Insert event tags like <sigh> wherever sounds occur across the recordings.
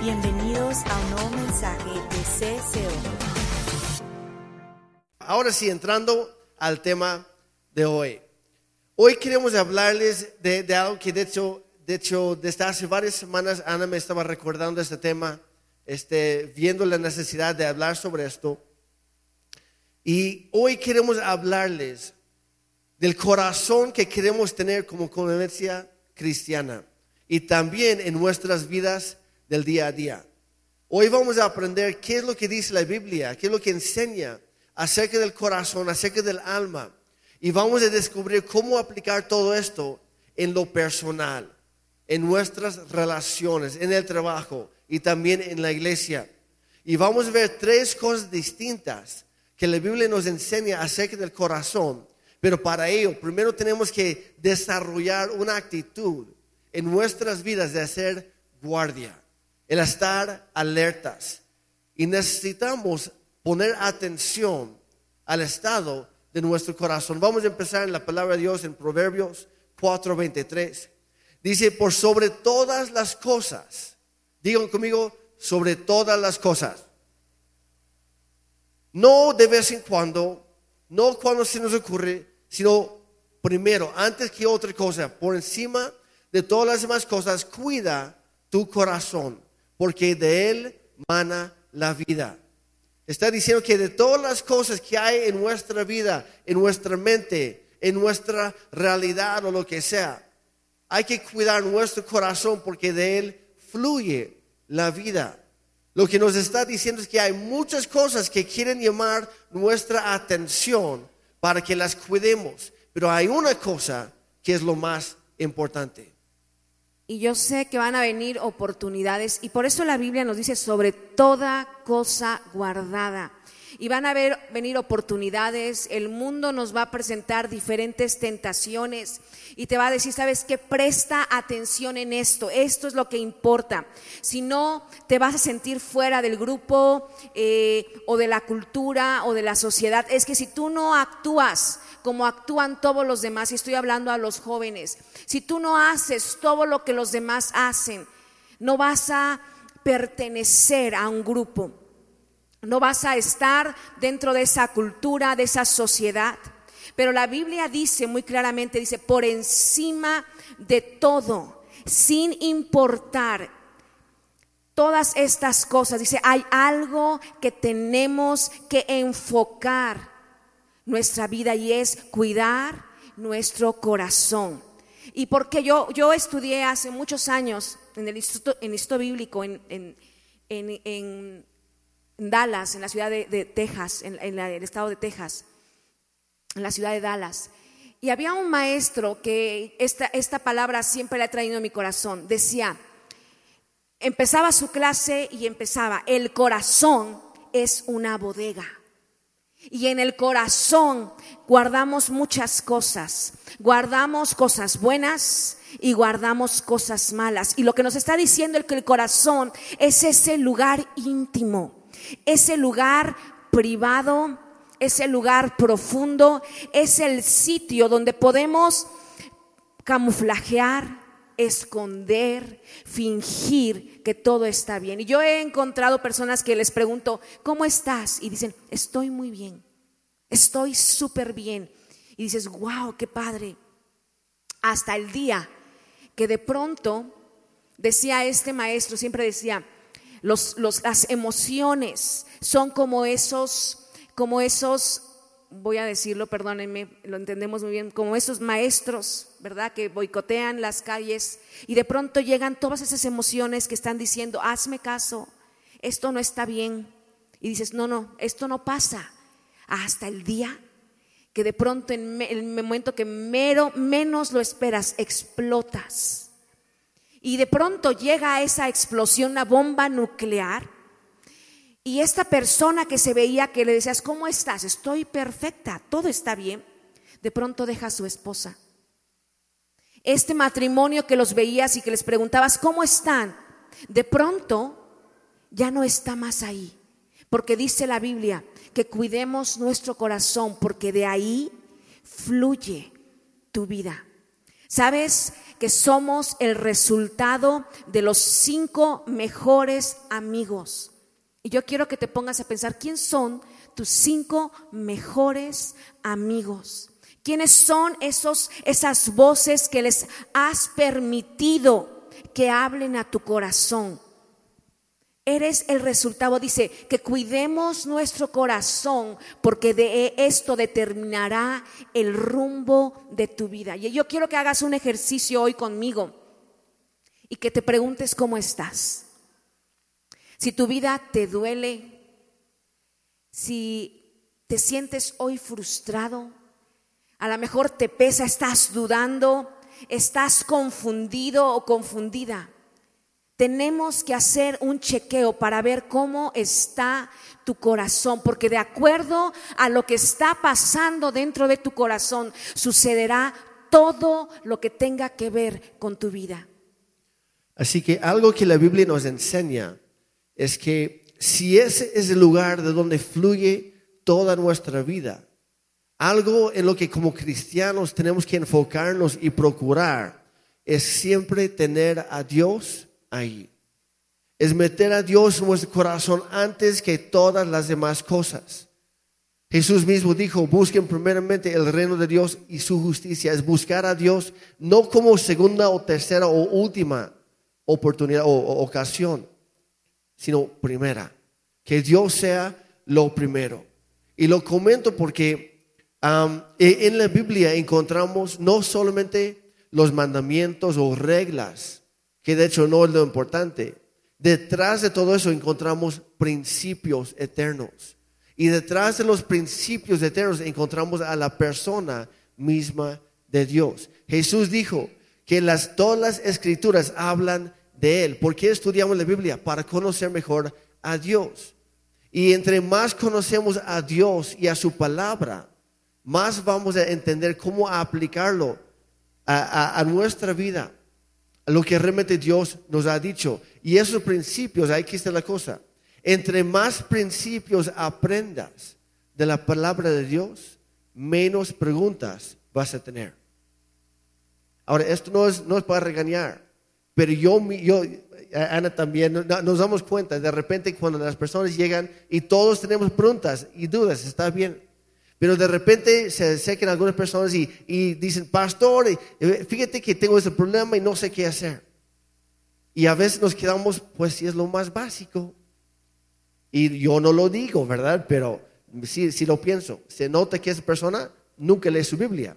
Bienvenidos a un nuevo mensaje de CCO. Ahora sí, entrando al tema de hoy. Hoy queremos hablarles de, de algo que de hecho, de hecho, desde hace varias semanas Ana me estaba recordando este tema, este, viendo la necesidad de hablar sobre esto. Y hoy queremos hablarles del corazón que queremos tener como convivencia cristiana y también en nuestras vidas del día a día. Hoy vamos a aprender qué es lo que dice la Biblia, qué es lo que enseña acerca del corazón, acerca del alma. Y vamos a descubrir cómo aplicar todo esto en lo personal, en nuestras relaciones, en el trabajo y también en la iglesia. Y vamos a ver tres cosas distintas que la Biblia nos enseña acerca del corazón. Pero para ello, primero tenemos que desarrollar una actitud en nuestras vidas de hacer guardia, el estar alertas. Y necesitamos poner atención al estado de nuestro corazón. Vamos a empezar en la palabra de Dios en Proverbios 4:23. Dice, por sobre todas las cosas, digan conmigo, sobre todas las cosas. No de vez en cuando, no cuando se nos ocurre, sino primero, antes que otra cosa, por encima de todas las demás cosas, cuida tu corazón, porque de él mana la vida. Está diciendo que de todas las cosas que hay en nuestra vida, en nuestra mente, en nuestra realidad o lo que sea, hay que cuidar nuestro corazón porque de él fluye la vida. Lo que nos está diciendo es que hay muchas cosas que quieren llamar nuestra atención para que las cuidemos, pero hay una cosa que es lo más importante. Y yo sé que van a venir oportunidades y por eso la Biblia nos dice sobre toda cosa guardada. Y van a ver, venir oportunidades, el mundo nos va a presentar diferentes tentaciones y te va a decir, sabes que presta atención en esto, esto es lo que importa. Si no, te vas a sentir fuera del grupo eh, o de la cultura o de la sociedad. Es que si tú no actúas como actúan todos los demás, y estoy hablando a los jóvenes, si tú no haces todo lo que los demás hacen, no vas a pertenecer a un grupo, no vas a estar dentro de esa cultura, de esa sociedad. Pero la Biblia dice muy claramente, dice, por encima de todo, sin importar todas estas cosas, dice, hay algo que tenemos que enfocar nuestra vida y es cuidar nuestro corazón. Y porque yo, yo estudié hace muchos años en el Instituto, en Instituto Bíblico en, en, en, Dallas, en la ciudad de, Texas, en, el estado de Texas, en la ciudad de Dallas. Y había un maestro que esta, esta palabra siempre le ha traído a mi corazón. Decía, empezaba su clase y empezaba, el corazón es una bodega. Y en el corazón guardamos muchas cosas. Guardamos cosas buenas y guardamos cosas malas. Y lo que nos está diciendo es que el corazón es ese lugar íntimo, ese lugar privado, ese lugar profundo, es el sitio donde podemos camuflajear, esconder, fingir que todo está bien. Y yo he encontrado personas que les pregunto, ¿cómo estás? Y dicen, estoy muy bien, estoy súper bien. Y dices, wow, qué padre. Hasta el día que de pronto, decía este maestro, siempre decía, los, las emociones son como esos, como esos voy a decirlo, perdónenme, lo entendemos muy bien, como esos maestros, ¿verdad? Que boicotean las calles y de pronto llegan todas esas emociones que están diciendo, hazme caso, esto no está bien. Y dices, no, no, esto no pasa. Hasta el día que de pronto en el momento que mero, menos lo esperas, explotas. Y de pronto llega esa explosión, una bomba nuclear y esta persona que se veía que le decías, ¿cómo estás? Estoy perfecta, todo está bien. De pronto deja a su esposa. Este matrimonio que los veías y que les preguntabas, ¿cómo están? De pronto ya no está más ahí. Porque dice la Biblia que cuidemos nuestro corazón porque de ahí fluye tu vida. ¿Sabes que somos el resultado de los cinco mejores amigos? Y yo quiero que te pongas a pensar, ¿quién son tus cinco mejores amigos? ¿Quiénes son esos, esas voces que les has permitido que hablen a tu corazón? Eres el resultado, dice, que cuidemos nuestro corazón porque de esto determinará el rumbo de tu vida. Y yo quiero que hagas un ejercicio hoy conmigo y que te preguntes cómo estás. Si tu vida te duele, si te sientes hoy frustrado, a lo mejor te pesa, estás dudando, estás confundido o confundida tenemos que hacer un chequeo para ver cómo está tu corazón, porque de acuerdo a lo que está pasando dentro de tu corazón, sucederá todo lo que tenga que ver con tu vida. Así que algo que la Biblia nos enseña es que si ese es el lugar de donde fluye toda nuestra vida, algo en lo que como cristianos tenemos que enfocarnos y procurar es siempre tener a Dios ahí. Es meter a Dios en nuestro corazón antes que todas las demás cosas. Jesús mismo dijo, busquen primeramente el reino de Dios y su justicia. Es buscar a Dios no como segunda o tercera o última oportunidad o, ocasión, sino primera. Que Dios sea lo primero. Y lo comento porque e, en la Biblia encontramos no solamente los mandamientos o reglas, que de hecho no es lo importante. Detrás de todo eso encontramos principios eternos. Y detrás de los principios eternos encontramos a la persona misma de Dios. Jesús dijo que las, todas las escrituras hablan de Él. ¿Por qué estudiamos la Biblia? Para conocer mejor a Dios. Y entre más conocemos a Dios y a su palabra, más vamos a entender cómo aplicarlo a nuestra vida lo que realmente Dios nos ha dicho. Y esos principios, aquí está la cosa, entre más principios aprendas de la palabra de Dios, menos preguntas vas a tener. Ahora, esto no es, no es para regañar, pero yo, yo, Ana también, nos damos cuenta de repente cuando las personas llegan y todos tenemos preguntas y dudas, está bien. Pero de repente se acercan algunas personas y, dicen, pastor, eh, fíjate que tengo ese problema y no sé qué hacer. Y a veces nos quedamos, pues si es lo más básico. Y yo no lo digo, ¿verdad? Pero si, si lo pienso, se nota que esa persona nunca lee su Biblia.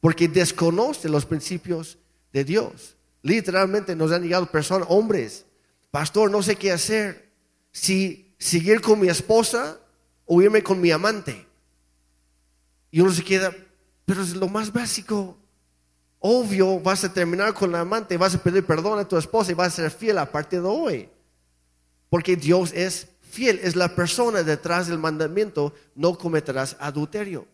Porque desconoce los principios de Dios. Literalmente nos han llegado personas, hombres, pastor, no sé qué hacer. Si seguir con mi esposa o irme con mi amante. Y uno se queda, pero es lo más básico. Obvio, vas a terminar con la amante, vas a pedir perdón a tu esposa y vas a ser fiel a partir de hoy. Porque Dios es fiel, es la persona detrás del mandamiento, no cometerás adulterio.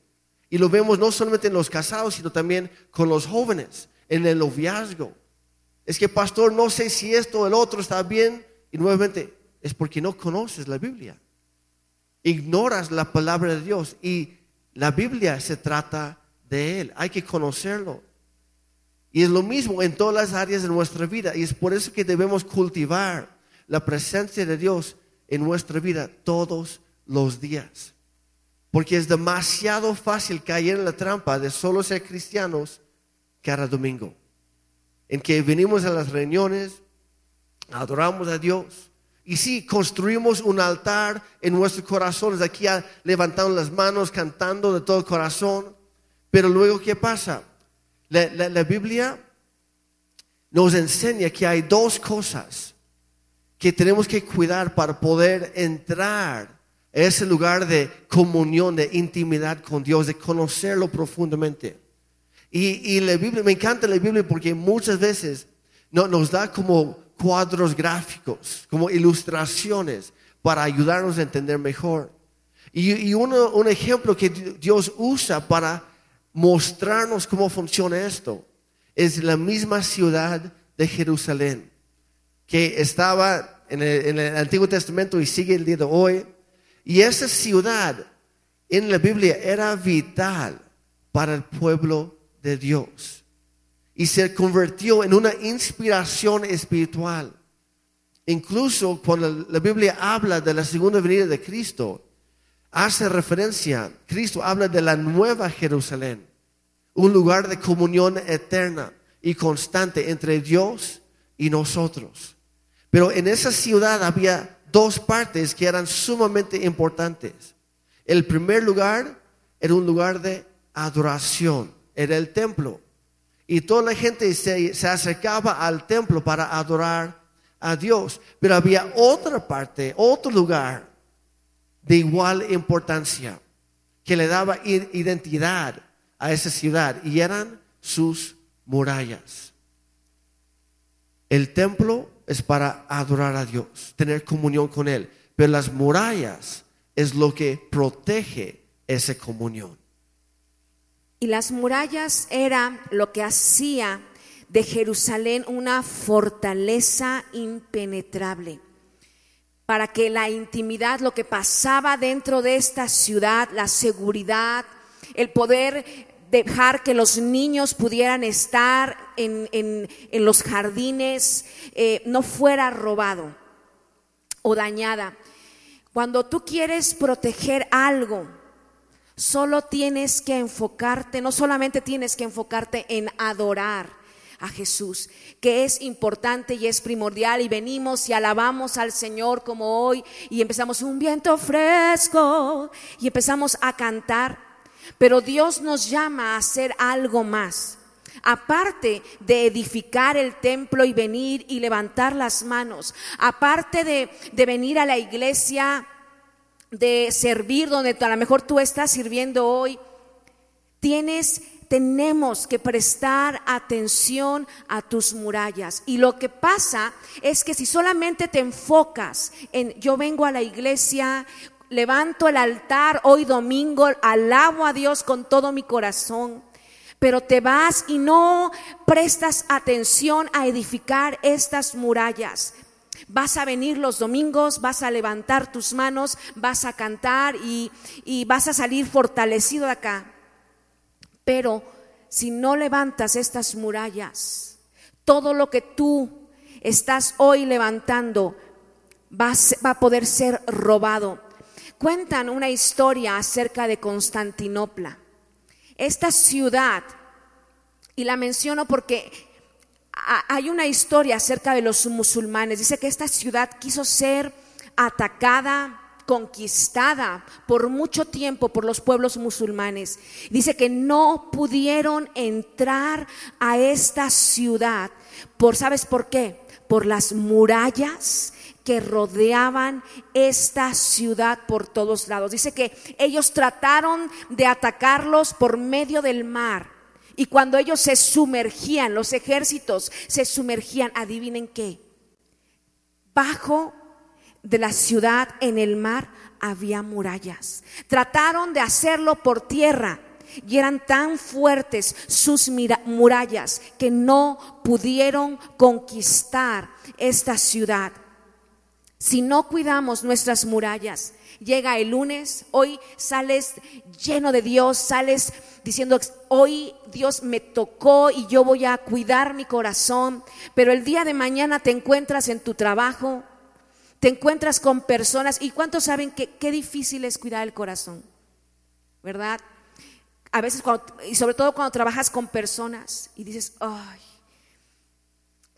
Y lo vemos no solamente en los casados, sino también con los jóvenes, en el noviazgo. Es que, pastor, no sé si esto o el otro está bien. Y nuevamente, es porque no conoces la Biblia. Ignoras la palabra de Dios y la Biblia se trata de Él, hay que conocerlo. Y es lo mismo en todas las áreas de nuestra vida. Y es por eso que debemos cultivar la presencia de Dios en nuestra vida todos los días. Porque es demasiado fácil caer en la trampa de solo ser cristianos cada domingo. En que venimos a las reuniones, adoramos a Dios, y sí, construimos un altar en nuestros corazones, aquí levantando las manos, cantando de todo corazón. Pero luego, ¿qué pasa? La, Biblia nos enseña que hay dos cosas que tenemos que cuidar para poder entrar a ese lugar de comunión, de intimidad con Dios, de conocerlo profundamente. Y, la Biblia, me encanta la Biblia porque muchas veces nos da como cuadros gráficos, como ilustraciones para ayudarnos a entender mejor. Y, un ejemplo que Dios usa para mostrarnos cómo funciona esto es la misma ciudad de Jerusalén, que estaba en el, en el Antiguo Testamento y sigue el día de hoy. Y esa ciudad en la Biblia era vital para el pueblo de Dios. Y se convirtió en una inspiración espiritual. Incluso cuando la Biblia habla de la segunda venida de Cristo, hace referencia, Cristo habla de la nueva Jerusalén, un lugar de comunión eterna y constante entre Dios y nosotros. Pero en esa ciudad había dos partes que eran sumamente importantes. El primer lugar era un lugar de adoración, era el templo. Y toda la gente se, se acercaba al templo para adorar a Dios. Pero había otra parte, otro lugar de igual importancia que le daba identidad a esa ciudad y eran sus murallas. El templo es para adorar a Dios, tener comunión con Él, pero las murallas es lo que protege esa comunión. Y las murallas era lo que hacía de Jerusalén una fortaleza impenetrable. Para que la intimidad, lo que pasaba dentro de esta ciudad, la seguridad, el poder dejar que los niños pudieran estar en, los jardines, eh, no fuera robado o dañada. Cuando tú quieres proteger algo, solo tienes que enfocarte, no solamente tienes que enfocarte en adorar, a Jesús, que es importante y es primordial y venimos y alabamos al Señor como hoy y empezamos un viento fresco y empezamos a cantar, pero Dios nos llama a hacer algo más. Aparte de edificar el templo y venir y levantar las manos, aparte de, de venir a la iglesia, de servir donde a lo mejor tú estás sirviendo hoy, tienes tenemos que prestar atención a tus murallas. Y lo que pasa es que si solamente te enfocas en yo vengo a la iglesia, levanto el altar hoy domingo, alabo a Dios con todo mi corazón, pero te vas y no prestas atención a edificar estas murallas. Vas a venir los domingos, vas a levantar tus manos, vas a cantar y, y vas a salir fortalecido de acá. Pero si no levantas estas murallas, todo lo que tú estás hoy levantando va a, poder ser robado. Cuentan una historia acerca de Constantinopla. Esta ciudad, y la menciono porque hay una historia acerca de los musulmanes. Dice que esta ciudad quiso ser atacada conquistada por mucho tiempo por los pueblos musulmanes. Dice que no pudieron entrar a esta ciudad por, ¿sabes por qué? Por las murallas que rodeaban esta ciudad por todos lados. Dice que ellos trataron de atacarlos por medio del mar. Y cuando ellos se sumergían, los ejércitos se sumergían, adivinen qué, bajo de la ciudad en el mar había murallas. Trataron de hacerlo por tierra y eran tan fuertes sus murallas que no pudieron conquistar esta ciudad. Si no cuidamos nuestras murallas, llega el lunes, hoy sales lleno de Dios, sales diciendo, hoy Dios me tocó y yo voy a cuidar mi corazón, pero el día de mañana te encuentras en tu trabajo, te encuentras con personas y cuántos saben que qué difícil es cuidar el corazón, ¿verdad? A veces, y sobre todo cuando trabajas con personas y dices, ay,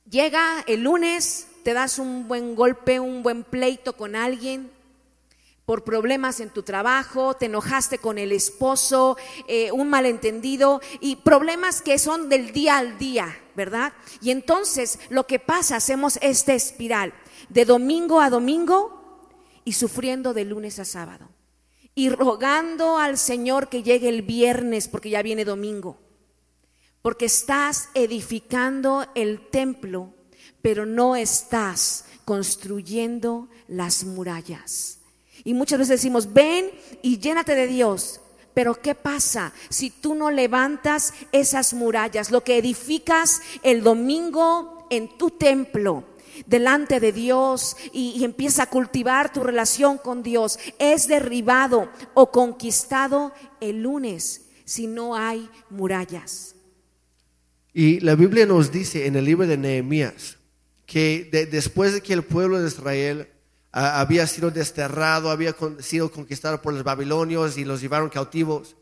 llega el lunes, te das un buen golpe, un buen pleito con alguien por problemas en tu trabajo, te enojaste con el esposo, eh, un malentendido y problemas que son del día al día, ¿verdad? Y entonces lo que pasa, hacemos esta espiral de domingo a domingo y sufriendo de lunes a sábado. Y rogando al Señor que llegue el viernes porque ya viene domingo. Porque estás edificando el templo, pero no estás construyendo las murallas. Y muchas veces decimos, ven y llénate de Dios. Pero ¿qué pasa si tú no levantas esas murallas? Lo que edificas el domingo en tu templo, delante de Dios y, empieza a cultivar tu relación con Dios, es derribado o conquistado el lunes si no hay murallas. Y la Biblia nos dice en el libro de Nehemías que de- después de que el pueblo de Israel había sido desterrado, había sido conquistado por los babilonios y los llevaron cautivos,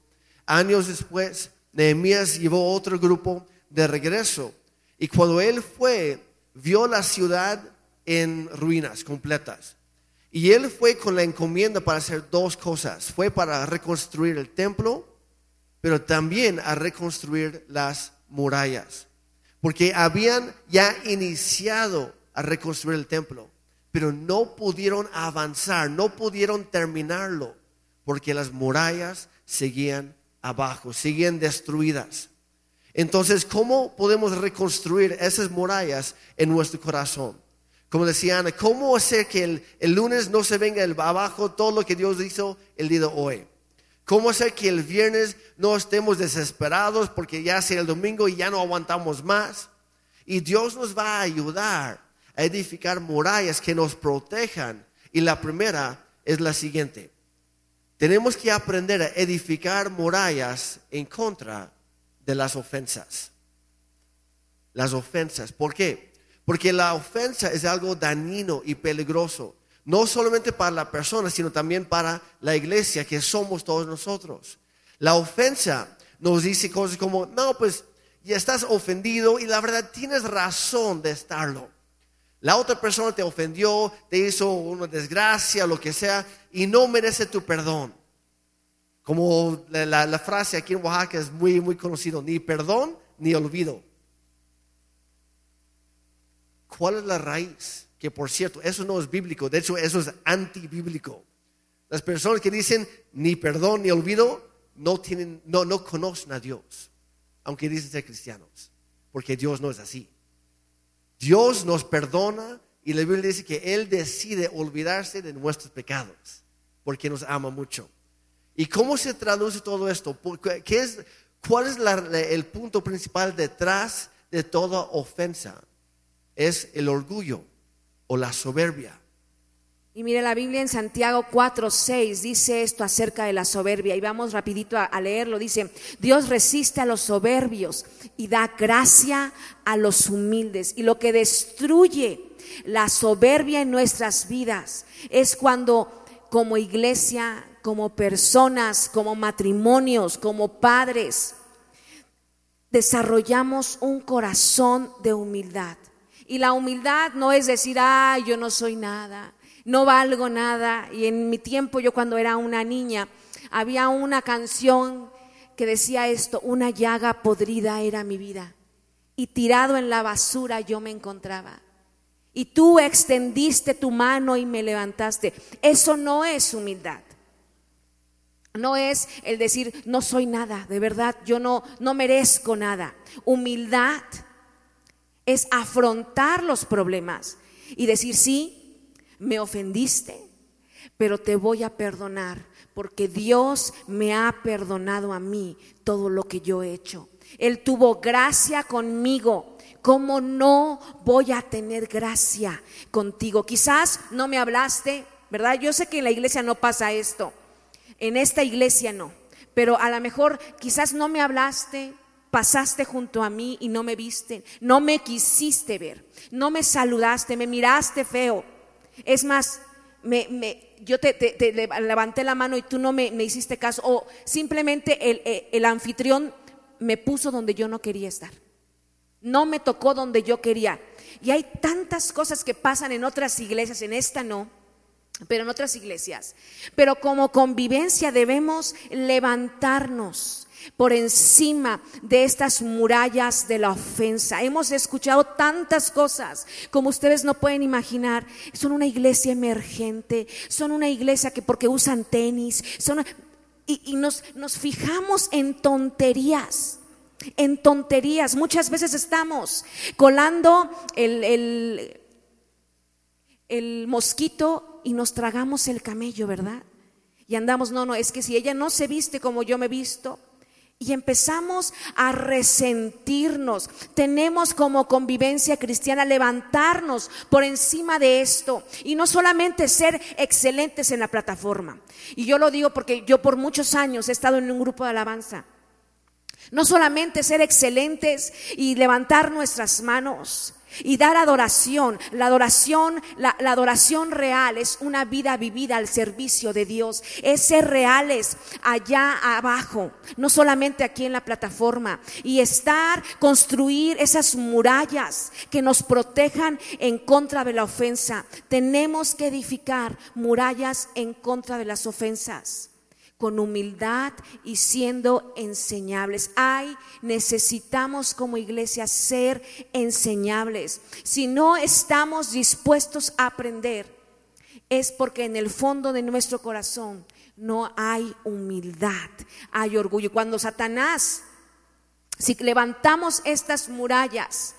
años después Nehemías llevó otro grupo de regreso. Y cuando él fue, vio la ciudad en ruinas completas. Y él fue con la encomienda para hacer dos cosas. Fue para reconstruir el templo, pero también a reconstruir las murallas. Porque habían ya iniciado a reconstruir el templo, pero no pudieron avanzar, no pudieron terminarlo, porque las murallas seguían abajo, seguían destruidas. Entonces, ¿cómo podemos reconstruir esas murallas en nuestro corazón? Como decía Ana, ¿cómo hacer que el, el lunes no se venga el abajo todo lo que Dios hizo el día de hoy? ¿Cómo hacer que el viernes no estemos desesperados porque ya sea el domingo y ya no aguantamos más? Y Dios nos va a ayudar edificar murallas que nos protejan. Y la primera es la siguiente. Tenemos que aprender a edificar murallas en contra de las ofensas. Las ofensas. ¿Por qué? Porque la ofensa es algo dañino y peligroso, no solamente para la persona, sino también para la iglesia, que somos todos nosotros. La ofensa nos dice cosas como, no, pues ya estás ofendido y la verdad tienes razón de estarlo. La otra persona te ofendió, te hizo una desgracia, lo que sea, y no merece tu perdón. Como la, frase aquí en Oaxaca es muy, muy conocido, ni perdón ni olvido. ¿Cuál es la raíz? Que por cierto, eso no es bíblico, de hecho eso es antibíblico. Las personas que dicen ni perdón ni olvido no tienen, no, no conocen a Dios, aunque dicen ser cristianos, porque Dios no es así. Dios nos perdona y la Biblia dice que Él decide olvidarse de nuestros pecados, porque nos ama mucho. ¿Y cómo se traduce todo esto? ¿Por qué- es, ¿Cuál es la- el punto principal detrás de toda ofensa? Es el orgullo o la soberbia. Y mire, la Biblia en Santiago 4, 6 dice esto acerca de la soberbia. Y vamos rapidito a, a leerlo. Dice, Dios resiste a los soberbios y da gracia a los humildes. Y lo que destruye la soberbia en nuestras vidas es cuando como iglesia, como personas, como matrimonios, como padres, desarrollamos un corazón de humildad. Y la humildad no es decir, ay, yo no soy nada, no valgo nada. Y en mi tiempo, yo cuando era una niña, había una canción que decía esto, una llaga podrida era mi vida. Y tirado en la basura yo me encontraba. Y tú extendiste tu mano y me levantaste. Eso no es humildad. No es el decir, no soy nada, de verdad, yo no, no merezco nada. Humildad es afrontar los problemas y decir, sí, me ofendiste, pero te voy a perdonar, porque Dios me ha perdonado a mí todo lo que yo he hecho. Él tuvo gracia conmigo. ¿Cómo no voy a tener gracia contigo? Quizás no me hablaste, ¿verdad? Yo sé que en la iglesia no pasa esto. En esta iglesia no. Pero a lo mejor quizás no me hablaste, pasaste junto a mí y no me viste, no me quisiste ver, no me saludaste, me miraste feo. Es más, me, me- yo te, levanté la mano y tú no me, me hiciste caso. O simplemente el, el- el anfitrión me puso donde yo no quería estar. No me tocó donde yo quería. Y hay tantas cosas que pasan en otras iglesias, en esta no, pero en otras iglesias. Pero como convivencia debemos levantarnos por encima de estas murallas de la ofensa. Hemos escuchado tantas cosas como ustedes no pueden imaginar. Son una iglesia emergente, son una iglesia que porque usan tenis, son y, nos, nos fijamos en tonterías. En tonterías. Muchas veces estamos colando el, el, el mosquito y nos tragamos el camello, ¿verdad? Y andamos, no, no, es que si ella no se viste como yo me visto, y empezamos a resentirnos. Tenemos como convivencia cristiana levantarnos por encima de esto y no solamente ser excelentes en la plataforma. Y yo lo digo porque yo por muchos años he estado en un grupo de alabanza. No solamente ser excelentes y levantar nuestras manos y dar adoración. La adoración, la, la, adoración real es una vida vivida al servicio de Dios. Es ser reales allá abajo, no solamente aquí en la plataforma. Y estar, construir esas murallas que nos protejan en contra de la ofensa. Tenemos que edificar murallas en contra de las ofensas con humildad y siendo enseñables. Ay, necesitamos como iglesia ser enseñables. Si no estamos dispuestos a aprender, es porque en el fondo de nuestro corazón no hay humildad, hay orgullo. Cuando Satanás, si levantamos estas murallas,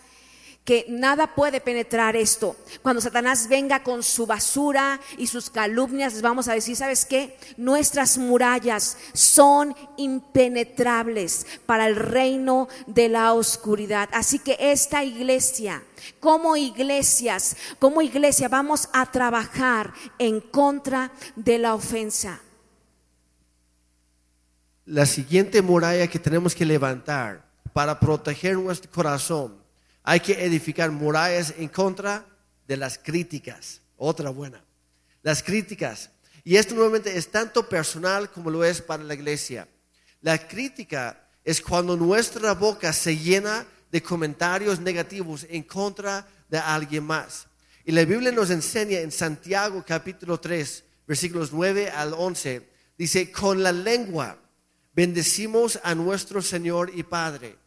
que nada puede penetrar esto. Cuando Satanás venga con su basura y sus calumnias, les vamos a decir, ¿sabes qué? Nuestras murallas son impenetrables para el reino de la oscuridad. Así que esta iglesia, como iglesias, como iglesia, vamos a trabajar en contra de la ofensa. La siguiente muralla que tenemos que levantar para proteger nuestro corazón hay que edificar murallas en contra de las críticas. Otra buena. Las críticas. Y esto nuevamente es tanto personal como lo es para la iglesia. La crítica es cuando nuestra boca se llena de comentarios negativos en contra de alguien más. Y la Biblia nos enseña en Santiago capítulo 3, versículos 9 al 11, dice, con la lengua bendecimos a nuestro Señor y Padre.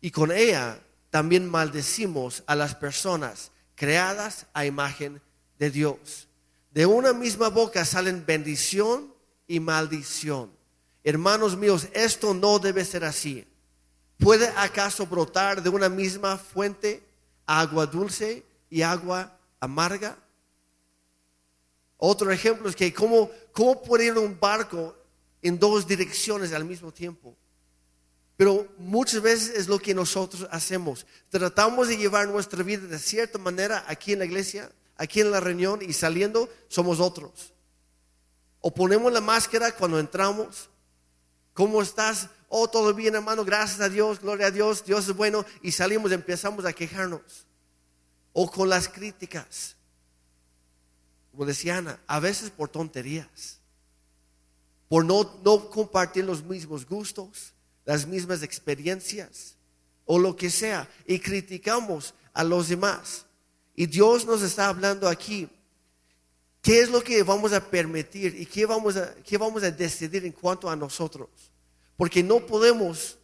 Y con ella también maldecimos a las personas creadas a imagen de Dios. De una misma boca salen bendición y maldición. Hermanos míos, esto no debe ser así. ¿Puede acaso brotar de una misma fuente agua dulce y agua amarga? Otro ejemplo es que cómo, cómo puede ir un barco en dos direcciones al mismo tiempo. Pero muchas veces es lo que nosotros hacemos. Tratamos de llevar nuestra vida de cierta manera aquí en la iglesia, aquí en la reunión y saliendo somos otros. O ponemos la máscara cuando entramos. ¿Cómo estás? Oh, todo bien, hermano. Gracias a Dios, gloria a Dios. Dios es bueno. Y salimos y empezamos a quejarnos. O con las críticas. Como decía Ana, a veces por tonterías. Por no, compartir los mismos gustos las mismas experiencias o lo que sea y criticamos a los demás. Y Dios nos está hablando aquí. ¿Qué es lo que vamos a permitir y qué vamos a, qué vamos a decidir en cuanto a nosotros? Porque no podemos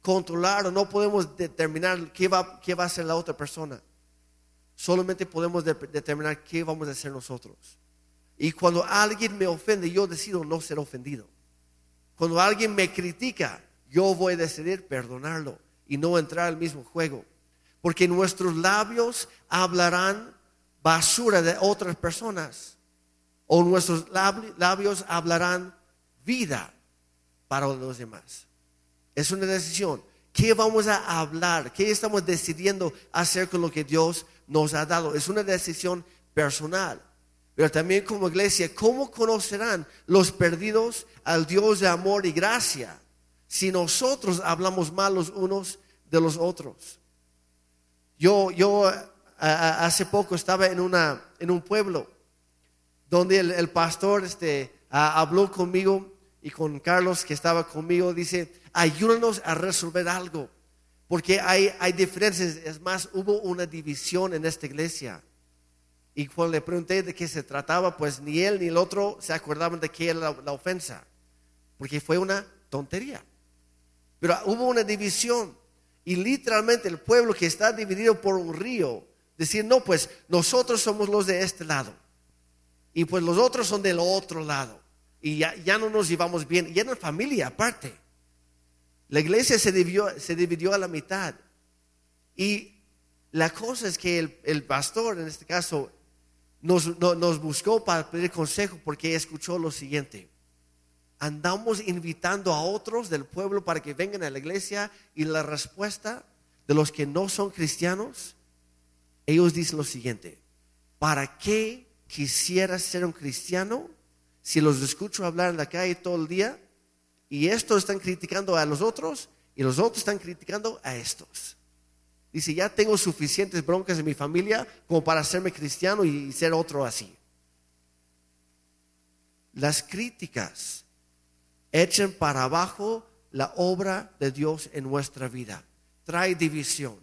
controlar o no podemos determinar qué va, qué va a hacer la otra persona. Solamente podemos determinar qué vamos a hacer nosotros. Y cuando alguien me ofende, yo decido no ser ofendido. Cuando alguien me critica, yo voy a decidir perdonarlo y no entrar al mismo juego. Porque nuestros labios hablarán basura de otras personas. O nuestros labios hablarán vida para los demás. Es una decisión. ¿Qué vamos a hablar? ¿Qué estamos decidiendo hacer con lo que Dios nos ha dado? Es una decisión personal. Pero también como iglesia, ¿cómo conocerán los perdidos al Dios de amor y gracia? Si nosotros hablamos mal los unos de los otros. Yo, yo hace poco estaba en, una, en un pueblo donde el, pastor este, habló conmigo y con Carlos que estaba conmigo, dice, ayúdanos a resolver algo, porque hay, hay diferencias, es más, hubo una división en esta iglesia. Y cuando le pregunté de qué se trataba, pues ni él ni el otro se acordaban de qué era la ofensa, porque fue una tontería. Pero hubo una división. Y literalmente el pueblo que está dividido por un río, decir, no, pues nosotros somos los de este lado. Y pues los otros son del otro lado. Y ya, ya no nos llevamos bien, y era familia aparte. La iglesia se dividió, se dividió a la mitad. Y la cosa es que el, el pastor, en este caso, nos, nos buscó para pedir consejo porque escuchó lo siguiente andamos invitando a otros del pueblo para que vengan a la iglesia y la respuesta de los que no son cristianos, ellos dicen lo siguiente, ¿para qué quisiera ser un cristiano si los escucho hablar en la calle todo el día y estos están criticando a los otros Y los otros están criticando a estos. Dice, ya tengo suficientes broncas en mi familia como para hacerme cristiano y ser otro así. Las críticas echan para abajo la obra de Dios en nuestra vida. Trae división.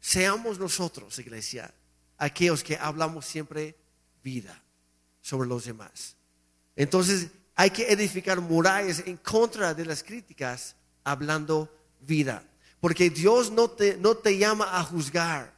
Seamos nosotros, iglesia, aquellos que hablamos siempre vida sobre los demás. Entonces hay que edificar murallas en contra de las críticas, hablando vida. Porque Dios no te, no te llama a juzgar,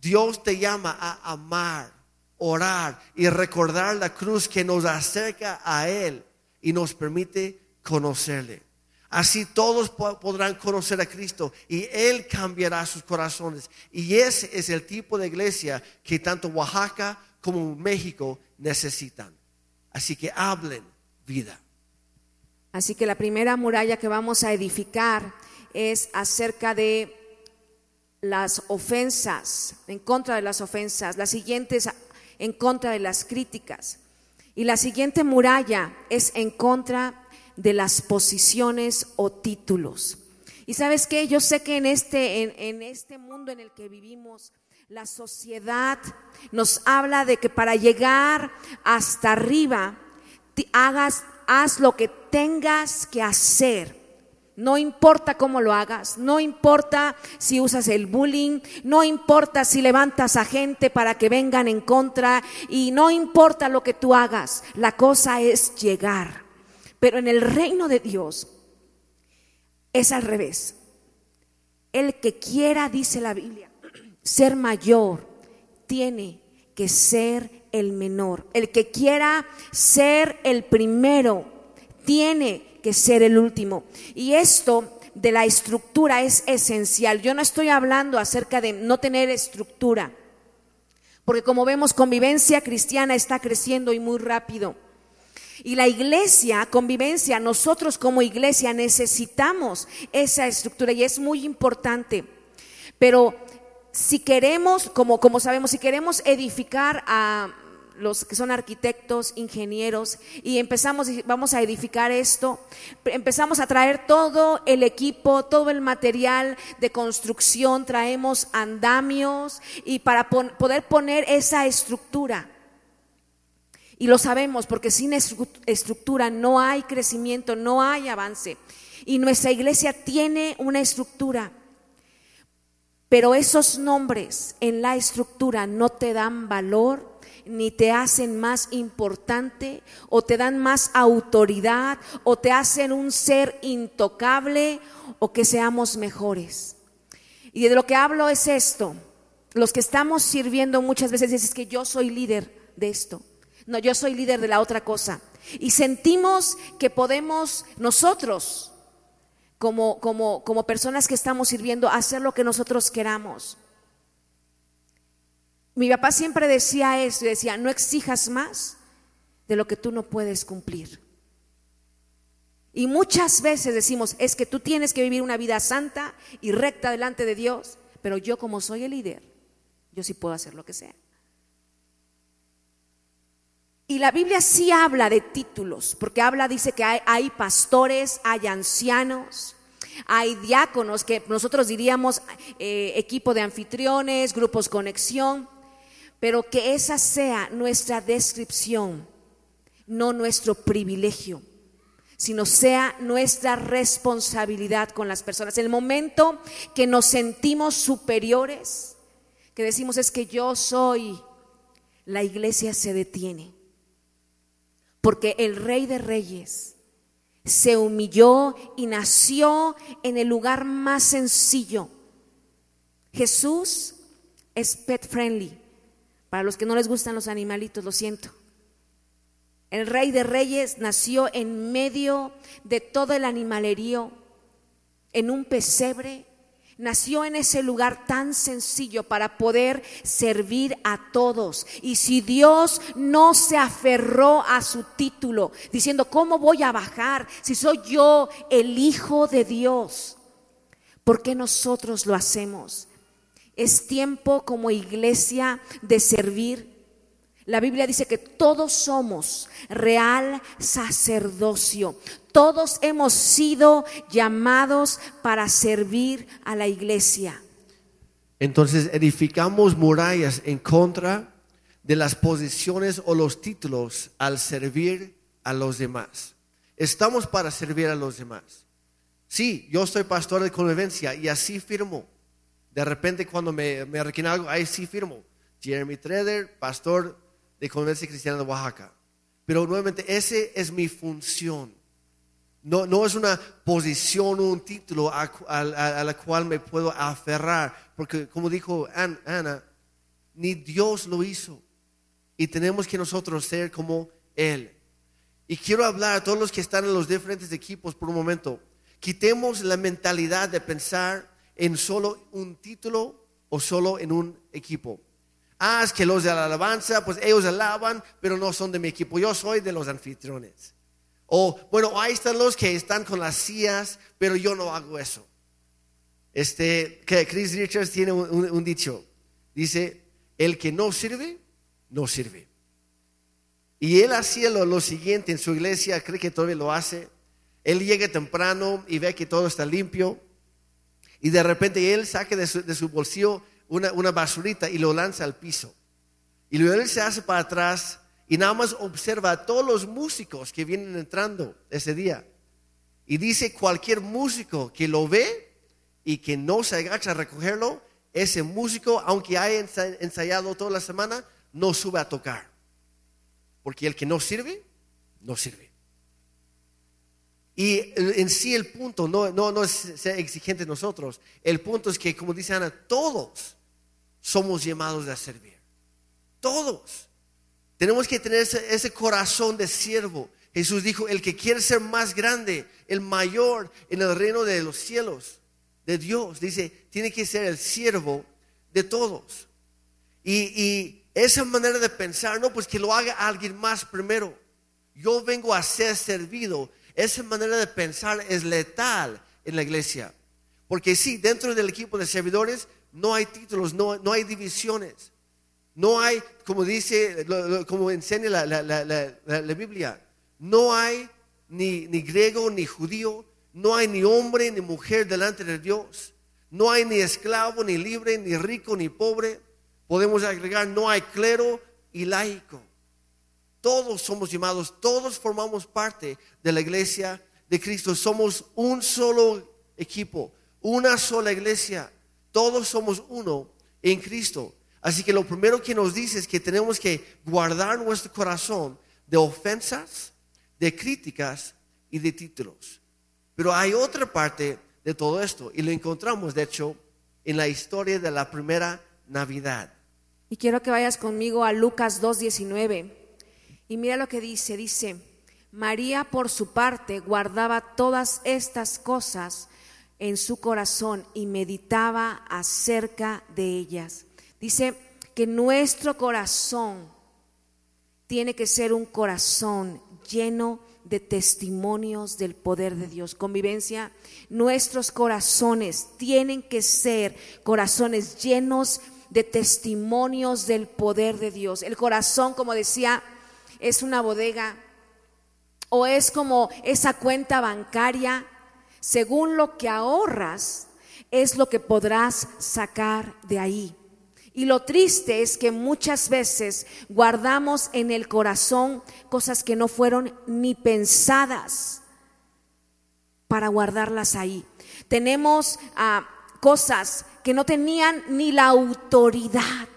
Dios te llama a amar, orar y recordar la cruz que nos acerca a Él y nos permite conocerle. Así todos podrán conocer a Cristo y Él cambiará sus corazones. Y ese es el tipo de iglesia que tanto Oaxaca como México necesitan. Así que hablen vida. Así que la primera muralla que vamos a edificar es acerca de las ofensas, en contra de las ofensas. La siguiente es en contra de las críticas. Y la siguiente muralla es en contra de las posiciones o títulos. Y sabes qué, yo sé que en este, en, en este mundo en el que vivimos, la sociedad nos habla de que para llegar hasta arriba, hagas, haz lo que tengas que hacer no importa cómo lo hagas, no importa si usas el bullying, no importa si levantas a gente para que vengan en contra y no importa lo que tú hagas, la cosa es llegar. Pero en el reino de Dios es al revés. El que quiera, dice la Biblia, <clears throat> ser mayor, tiene que ser el menor. El que quiera ser el primero, tiene que ser el último. Y esto de la estructura es esencial. Yo no estoy hablando acerca de no tener estructura, porque como vemos, convivencia cristiana está creciendo y muy rápido. Y la iglesia, convivencia, nosotros como iglesia necesitamos esa estructura y es muy importante. Pero si queremos, como, como sabemos, si queremos edificar a, los que son arquitectos, ingenieros, y empezamos, vamos a edificar esto, empezamos a traer todo el equipo, todo el material de construcción, traemos andamios y para poder poner esa estructura. Y lo sabemos porque sin estructura no hay crecimiento, no hay avance. Y nuestra iglesia tiene una estructura. Pero esos nombres en la estructura no te dan valor ni te hacen más importante o te dan más autoridad o te hacen un ser intocable o que seamos mejores. Y de lo que hablo es esto. Los que estamos sirviendo muchas veces es que yo soy líder de esto. No, yo soy líder de la otra cosa. Y sentimos que podemos nosotros, como, como, como personas que estamos sirviendo, hacer lo que nosotros queramos. Mi papá siempre decía eso, decía, no exijas más de lo que tú no puedes cumplir. Y muchas veces decimos, es que tú tienes que vivir una vida santa y recta delante de Dios, pero yo como soy el líder, yo sí puedo hacer lo que sea. Y la Biblia sí habla de títulos, porque habla, dice que hay, pastores, hay ancianos, hay diáconos, que nosotros diríamos eh, equipo de anfitriones, grupos conexión pero que esa sea nuestra descripción, no nuestro privilegio, sino sea nuestra responsabilidad con las personas. El momento que nos sentimos superiores, que decimos es que yo soy, la iglesia se detiene, porque el rey de reyes se humilló y nació en el lugar más sencillo. Jesús es pet friendly. Para los que no les gustan los animalitos, lo siento. El rey de reyes nació en medio de todo el animalerío, en un pesebre. Nació en ese lugar tan sencillo para poder servir a todos. Y si Dios no se aferró a su título, diciendo, ¿cómo voy a bajar si soy yo el Hijo de Dios? ¿Por qué nosotros lo hacemos? Es tiempo como iglesia de servir. La Biblia dice que todos somos real sacerdocio. Todos hemos sido llamados para servir a la iglesia. Entonces edificamos murallas en contra de las posiciones o los títulos al servir a los demás. Estamos para servir a los demás. Sí, yo soy pastor de convivencia y así firmo. De repente cuando me, me algo, ahí sí firmo. Jeremy Trader, pastor de Convivencia Cristiana de Oaxaca. Pero nuevamente, esa es mi función. No, no es una posición o un título a, a, la cual me puedo aferrar, porque como dijo Ana, ni Dios lo hizo. Y tenemos que nosotros ser como Él. Y quiero hablar a todos los que están en los diferentes equipos por un momento. Quitemos la mentalidad de pensar en solo un título o solo en un equipo ah, que los de la alabanza, pues ellos alaban, pero no son de mi equipo, yo soy de los anfitriones. O, bueno, ahí están los que están con las sillas, pero yo no hago eso. Este, que Chris Richards tiene un, dicho, dice, el que no sirve, no sirve. Y él hacía lo, siguiente en su iglesia, cree que todavía lo hace. Él llega temprano y ve que todo está limpio. Y de repente él saca de su, bolsillo una, basurita y lo lanza al piso. Y luego él se hace para atrás y nada más observa a todos los músicos que vienen entrando ese día. Y dice cualquier músico que lo ve y que no se agacha a recogerlo, ese músico, aunque haya ensayado toda la semana, no sube a tocar. Porque el que no sirve, no sirve. Y en sí el punto no, no, no es ser exigente nosotros. El punto es que, como dice Ana, todos somos llamados a servir. Todos. Tenemos que tener ese, corazón de siervo. Jesús dijo, el que quiere ser más grande, el mayor en el reino de los cielos, de Dios, dice, tiene que ser el siervo de todos. Y, y esa manera de pensar, no, pues que lo haga alguien más primero. Yo vengo a ser servido. Esa manera de pensar es letal en la iglesia. Porque sí, dentro del equipo de servidores no hay títulos, no, no hay divisiones. No hay, como dice, como enseña la, la, la, Biblia, no hay ni, ni griego ni judío, no hay ni hombre ni mujer delante de Dios. No hay ni esclavo, ni libre, ni rico, ni pobre. Podemos agregar, no hay clero y laico. Todos somos llamados, todos formamos parte de la iglesia de Cristo. Somos un solo equipo, una sola iglesia. Todos somos uno en Cristo. Así que lo primero que nos dice es que tenemos que guardar nuestro corazón de ofensas, de críticas y de títulos. Pero hay otra parte de todo esto y lo encontramos, de hecho, en la historia de la primera Navidad. Y quiero que vayas conmigo a Lucas 2.19. Y mira lo que dice, dice, María por su parte guardaba todas estas cosas en su corazón y meditaba acerca de ellas. Dice que nuestro corazón tiene que ser un corazón lleno de testimonios del poder de Dios. Convivencia, nuestros corazones tienen que ser corazones llenos de testimonios del poder de Dios. El corazón, como decía, es una bodega o es como esa cuenta bancaria según lo que ahorras, es lo que podrás sacar de ahí. Y lo triste es que muchas veces guardamos en el corazón cosas que no fueron ni pensadas para guardarlas ahí. Tenemos ah, cosas que no tenían ni la autoridad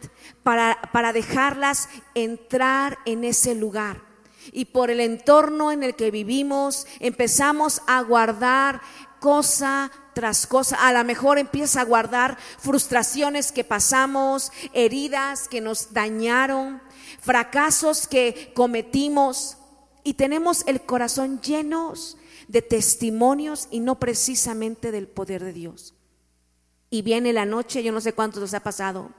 para, para dejarlas entrar en ese lugar y por el entorno en el que vivimos empezamos a guardar cosa tras cosa. A lo mejor empieza a guardar frustraciones que pasamos, heridas que nos dañaron, fracasos que cometimos y tenemos el corazón llenos de testimonios y no precisamente del poder de Dios. Y viene la noche, yo no sé cuántos nos ha pasado,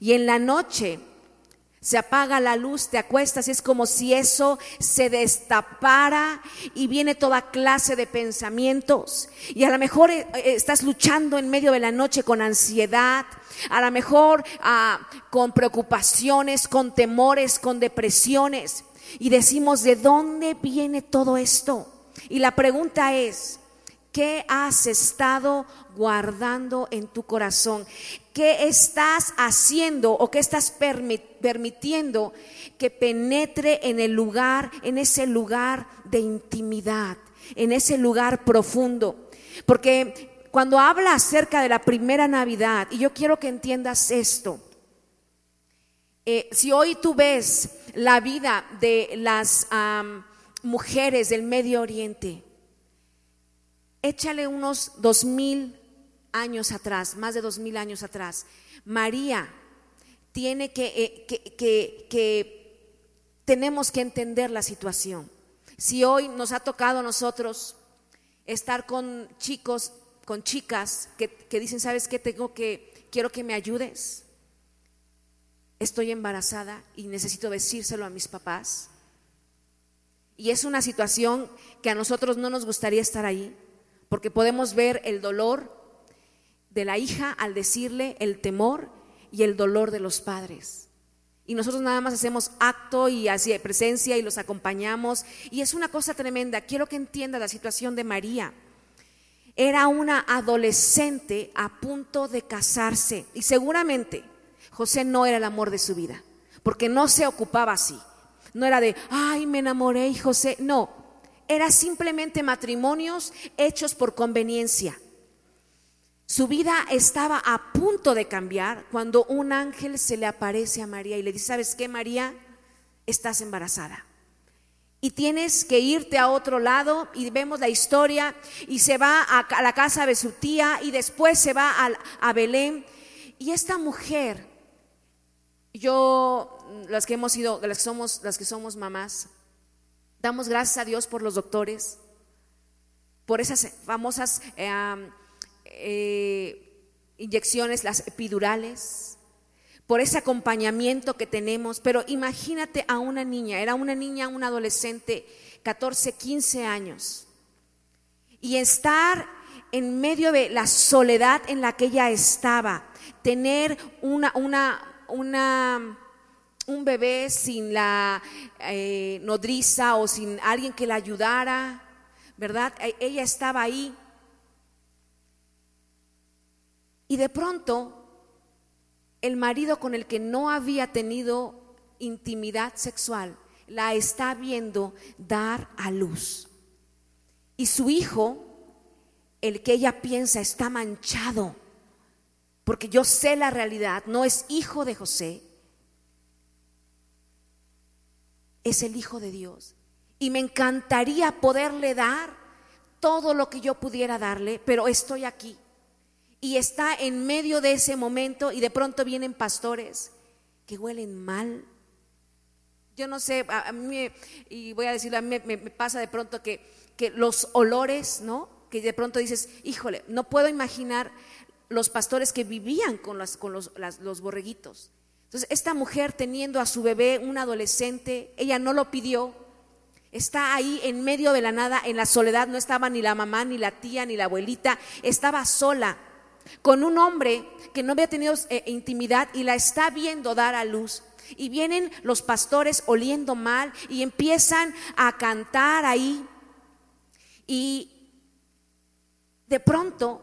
y en la noche Se apaga la luz, te acuestas es como si eso se destapara y viene toda clase de pensamientos. Y a lo mejor eh, eh, estás luchando en medio de la noche con ansiedad, a lo mejor ah, con preocupaciones, con temores, con depresiones. Y decimos, ¿de dónde viene todo esto? Y la pregunta es, ¿qué has estado guardando en tu corazón? ¿Qué estás haciendo o qué estás permitiendo que penetre en el lugar, en ese lugar de intimidad, en ese lugar profundo? Porque cuando habla acerca de la primera Navidad, y yo quiero que entiendas esto, eh, si hoy tú ves la vida de las mujeres del Medio Oriente, échale unos dos mil años atrás, más de dos mil años atrás, María tiene eh, que, que, tenemos que entender la situación. Si hoy nos ha tocado a nosotros estar con chicos, con chicas que, que dicen, ¿sabes qué? Tengo que, quiero que me ayudes. Estoy embarazada y necesito decírselo a mis papás. Y es una situación que a nosotros no nos gustaría estar ahí, porque podemos ver el dolor, de la hija al decirle el temor y el dolor de los padres. Y nosotros nada más hacemos acto y presencia y los acompañamos. Y es una cosa tremenda. Quiero que entienda la situación de María. Era una adolescente a punto de casarse. Y seguramente José no era el amor de su vida. Porque no se ocupaba así. No era de, ay, me enamoré y José. No. Era simplemente matrimonios hechos por conveniencia. Su vida estaba a punto de cambiar cuando un ángel se le aparece a María y le dice, ¿sabes qué, María? Estás embarazada. Y tienes que irte a otro lado y vemos la historia y se va a, la casa de su tía y después se va a, Belén. Y esta mujer, yo, las que hemos ido, las que somos, las que somos mamás, damos gracias a Dios por los doctores, por esas famosas... Eh, eh, inyecciones, las epidurales, por ese acompañamiento que tenemos. Pero imagínate a una niña, era una niña, un adolescente, 14, 15 años, y estar en medio de la soledad en la que ella estaba, tener una, una, una un bebé sin la eh, nodriza o sin alguien que la ayudara, ¿verdad? E, ella estaba ahí y de pronto, el marido con el que no había tenido intimidad sexual la está viendo dar a luz. Y su hijo, el que ella piensa está manchado, porque yo sé la realidad, no es hijo de José, es el hijo de Dios. Y me encantaría poderle dar todo lo que yo pudiera darle, pero estoy aquí y está en medio de ese momento y de pronto vienen pastores que huelen mal. Yo no sé, a, mí, y voy a decirlo, a mí me, pasa de pronto que, que los olores, ¿no? Que de pronto dices, híjole, no puedo imaginar los pastores que vivían con, con los, los borreguitos. Entonces, esta mujer teniendo a su bebé, un adolescente, ella no lo pidió, está ahí en medio de la nada, en la soledad, no estaba ni la mamá, ni la tía, ni la abuelita, estaba sola con un hombre que no había tenido eh, intimidad y la está viendo dar a luz. Y vienen los pastores oliendo mal y empiezan a cantar ahí. Y de pronto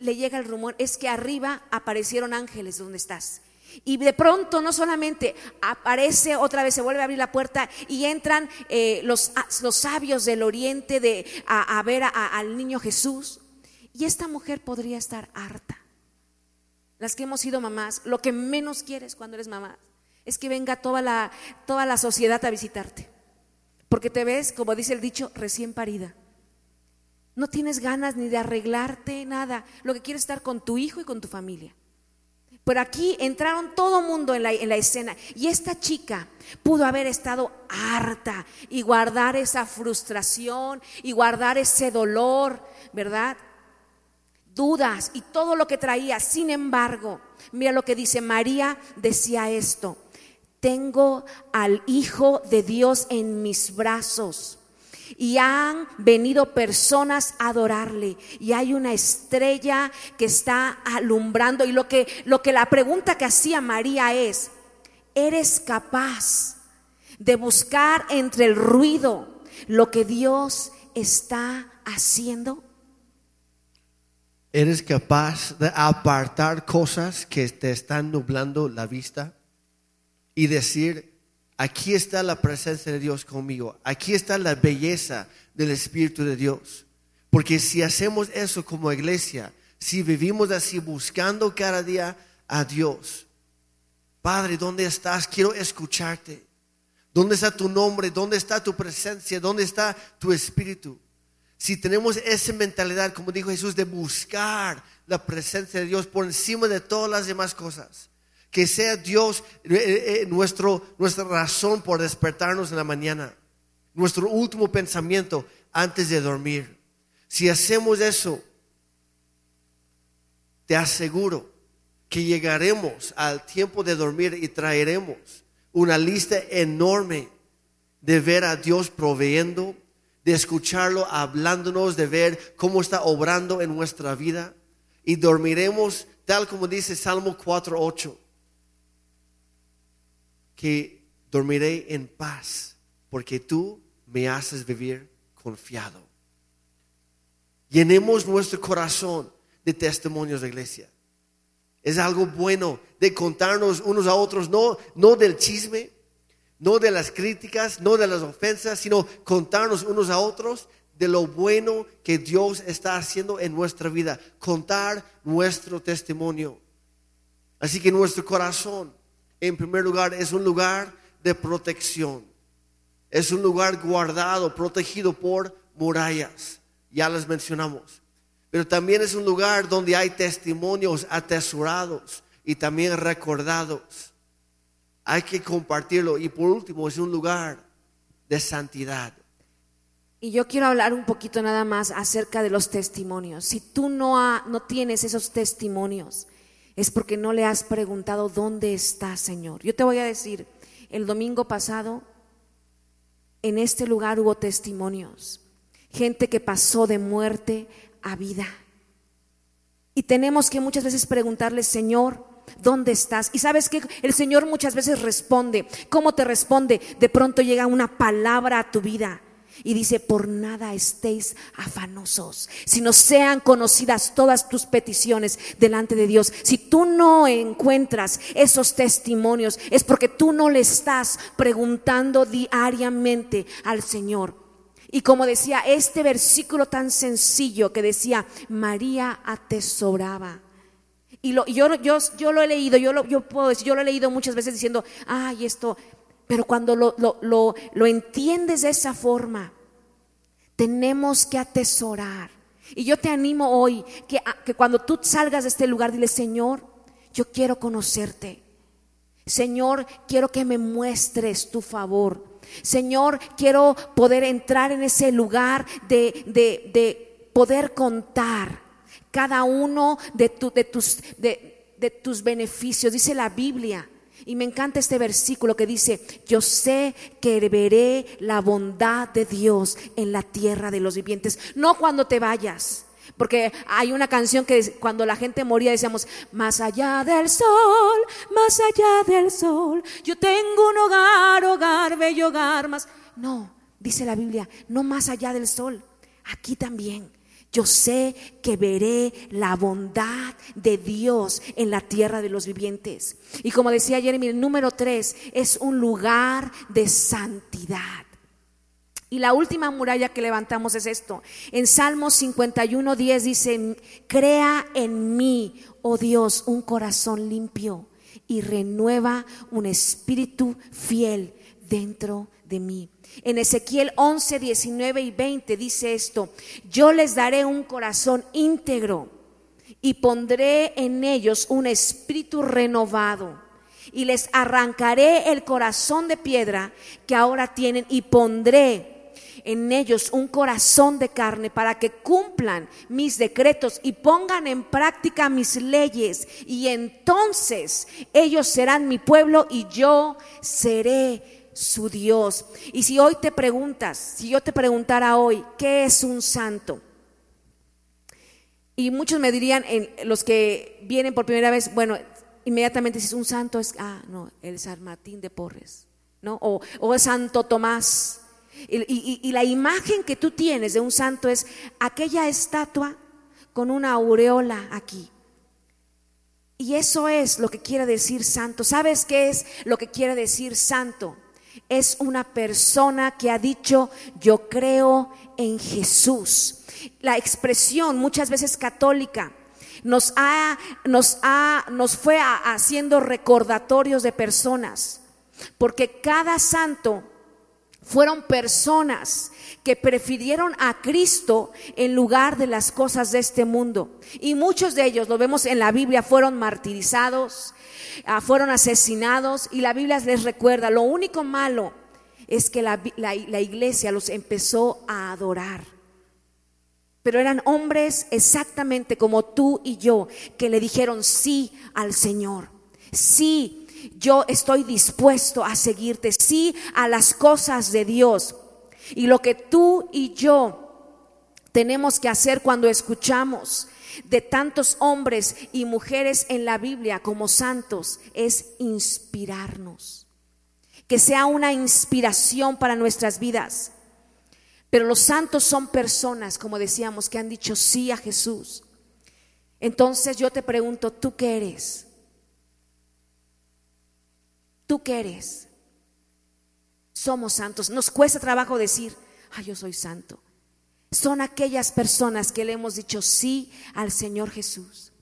le llega el rumor, es que arriba aparecieron ángeles donde estás. Y de pronto no solamente aparece otra vez, se vuelve a abrir la puerta y entran eh, los, los, sabios del oriente de, a, ver al niño Jesús. Y esta mujer podría estar harta. Las que hemos sido mamás, lo que menos quieres cuando eres mamá es que venga toda la, toda la sociedad a visitarte. Porque te ves, como dice el dicho, recién parida. No tienes ganas ni de arreglarte, nada. Lo que quieres es estar con tu hijo y con tu familia. Pero aquí entraron todo mundo en la, en la, escena. Y esta chica pudo haber estado harta y guardar esa frustración y guardar ese dolor, ¿verdad? dudas y todo lo que traía. Sin embargo, mira lo que dice María, decía esto, tengo al Hijo de Dios en mis brazos. Y han venido personas a adorarle. Y hay una estrella que está alumbrando. Y lo que, lo que la pregunta que hacía María es, ¿eres capaz de buscar entre el ruido lo que Dios está haciendo? ¿Eres capaz de apartar cosas que te están nublando la vista y decir, aquí está la presencia de Dios conmigo, aquí está la belleza del Espíritu de Dios? Porque si hacemos eso como iglesia, si vivimos así buscando cada día a Dios, Padre, ¿dónde estás? Quiero escucharte. ¿Dónde está tu nombre? ¿Dónde está tu presencia? ¿Dónde está tu espíritu? Si tenemos esa mentalidad, como dijo Jesús, de buscar la presencia de Dios por encima de todas las demás cosas, que sea Dios eh, eh, eh, nuestro, nuestra razón por despertarnos en la mañana, nuestro último pensamiento antes de dormir. Si hacemos eso, te aseguro que llegaremos al tiempo de dormir y traeremos una lista enorme de ver a Dios proveyendo de escucharlo hablándonos, de ver cómo está obrando en nuestra vida. Y dormiremos tal como dice Salmo 4.8, que dormiré en paz, porque tú me haces vivir confiado. Llenemos nuestro corazón de testimonios de iglesia. Es algo bueno de contarnos unos a otros, no, no del chisme, no de las críticas, no de las ofensas, sino contarnos unos a otros de lo bueno que Dios está haciendo en nuestra vida, contar nuestro testimonio. Así que nuestro corazón, en primer lugar, es un lugar de protección. Es un lugar guardado, protegido por murallas. Ya las mencionamos. Pero también es un lugar donde hay testimonios atesorados y también recordados hay que compartirlo. Y por último, es un lugar de santidad. Y yo quiero hablar un poquito nada más acerca de los testimonios. Si tú no, no tienes esos testimonios, es porque no le has preguntado dónde está, Señor. Yo te voy a decir, el domingo pasado, en este lugar hubo testimonios. Gente que pasó de muerte a vida. Y tenemos que muchas veces preguntarle, Señor, ¿dónde estás? Y sabes que el Señor muchas veces responde. ¿Cómo te responde? De pronto llega una palabra a tu vida. Y dice, por nada estéis afanosos, sino sean conocidas todas tus peticiones delante de Dios. Si tú no encuentras esos testimonios, es porque tú no le estás preguntando diariamente al Señor. Y como decía este versículo tan sencillo que decía, María atesoraba y lo, yo, yo, yo lo he leído, yo lo, yo puedo decir, yo lo he leído muchas veces diciendo, ay, esto, pero cuando lo, lo, lo, lo entiendes de esa forma, tenemos que atesorar. Y yo te animo hoy que, que cuando tú salgas de este lugar, dile, Señor, yo quiero conocerte. Señor, quiero que me muestres tu favor. Señor, quiero poder entrar en ese lugar de, de, de poder contar cada uno de, de, tus, de, tus beneficios. Dice la Biblia. Y me encanta este versículo que dice, yo sé que veré la bondad de Dios en la tierra de los vivientes. No cuando te vayas. Porque hay una canción que cuando la gente moría decíamos, más allá del sol, más allá del sol, yo tengo un hogar, hogar, bello hogar, más... No, dice la Biblia, no más allá del sol, aquí también. Yo sé que veré la bondad de Dios en la tierra de los vivientes. Y como decía Jeremy, el número tres es un lugar de santidad. Y la última muralla que levantamos es esto. En Salmos 51, 10 dice, crea en mí, oh Dios, un corazón limpio y renueva un espíritu fiel dentro de mí. En Ezequiel 11, 19 y 20 dice esto, yo les daré un corazón íntegro y pondré en ellos un espíritu renovado y les arrancaré el corazón de piedra que ahora tienen y pondré en ellos un corazón de carne para que cumplan mis decretos y pongan en práctica mis leyes. Y entonces ellos serán mi pueblo y yo seré su Dios. Y si hoy te preguntas, si yo te preguntara hoy, ¿qué es un santo? Y muchos me dirían, en los que vienen por primera vez, bueno, inmediatamente dices, un santo es, ah, no, el San Martín de Porres, ¿no? O, o es Santo Tomás. Y, y la imagen que tú tienes de un santo es aquella estatua con una aureola aquí. Y eso es lo que quiere decir santo. ¿Sabes qué es lo que quiere decir santo? Es una persona que ha dicho, yo creo en Jesús. La expresión muchas veces católica nos, ha, nos, ha, nos fue haciendo recordatorios de personas, porque cada santo fueron personas que prefirieron a Cristo en lugar de las cosas de este mundo. Y muchos de ellos, lo vemos en la Biblia, fueron martirizados, fueron asesinados y la Biblia les recuerda, lo único malo es que la, la iglesia los empezó a adorar pero eran hombres exactamente como tú y yo que le dijeron sí al Señor. Sí, yo estoy dispuesto a seguirte, sí a las cosas de Dios. Y lo que tú y yo tenemos que hacer cuando escuchamos de tantos hombres y mujeres en la Biblia como santos es inspirarnos. Que sea una inspiración para nuestras vidas. Pero los santos son personas, como decíamos, que han dicho sí a Jesús. Entonces yo te pregunto, ¿tú qué eres? ¿Tú qué eres? Somos santos. Nos cuesta trabajo decir, ay, yo soy santo. Son aquellas personas que le hemos dicho sí al Señor Jesús.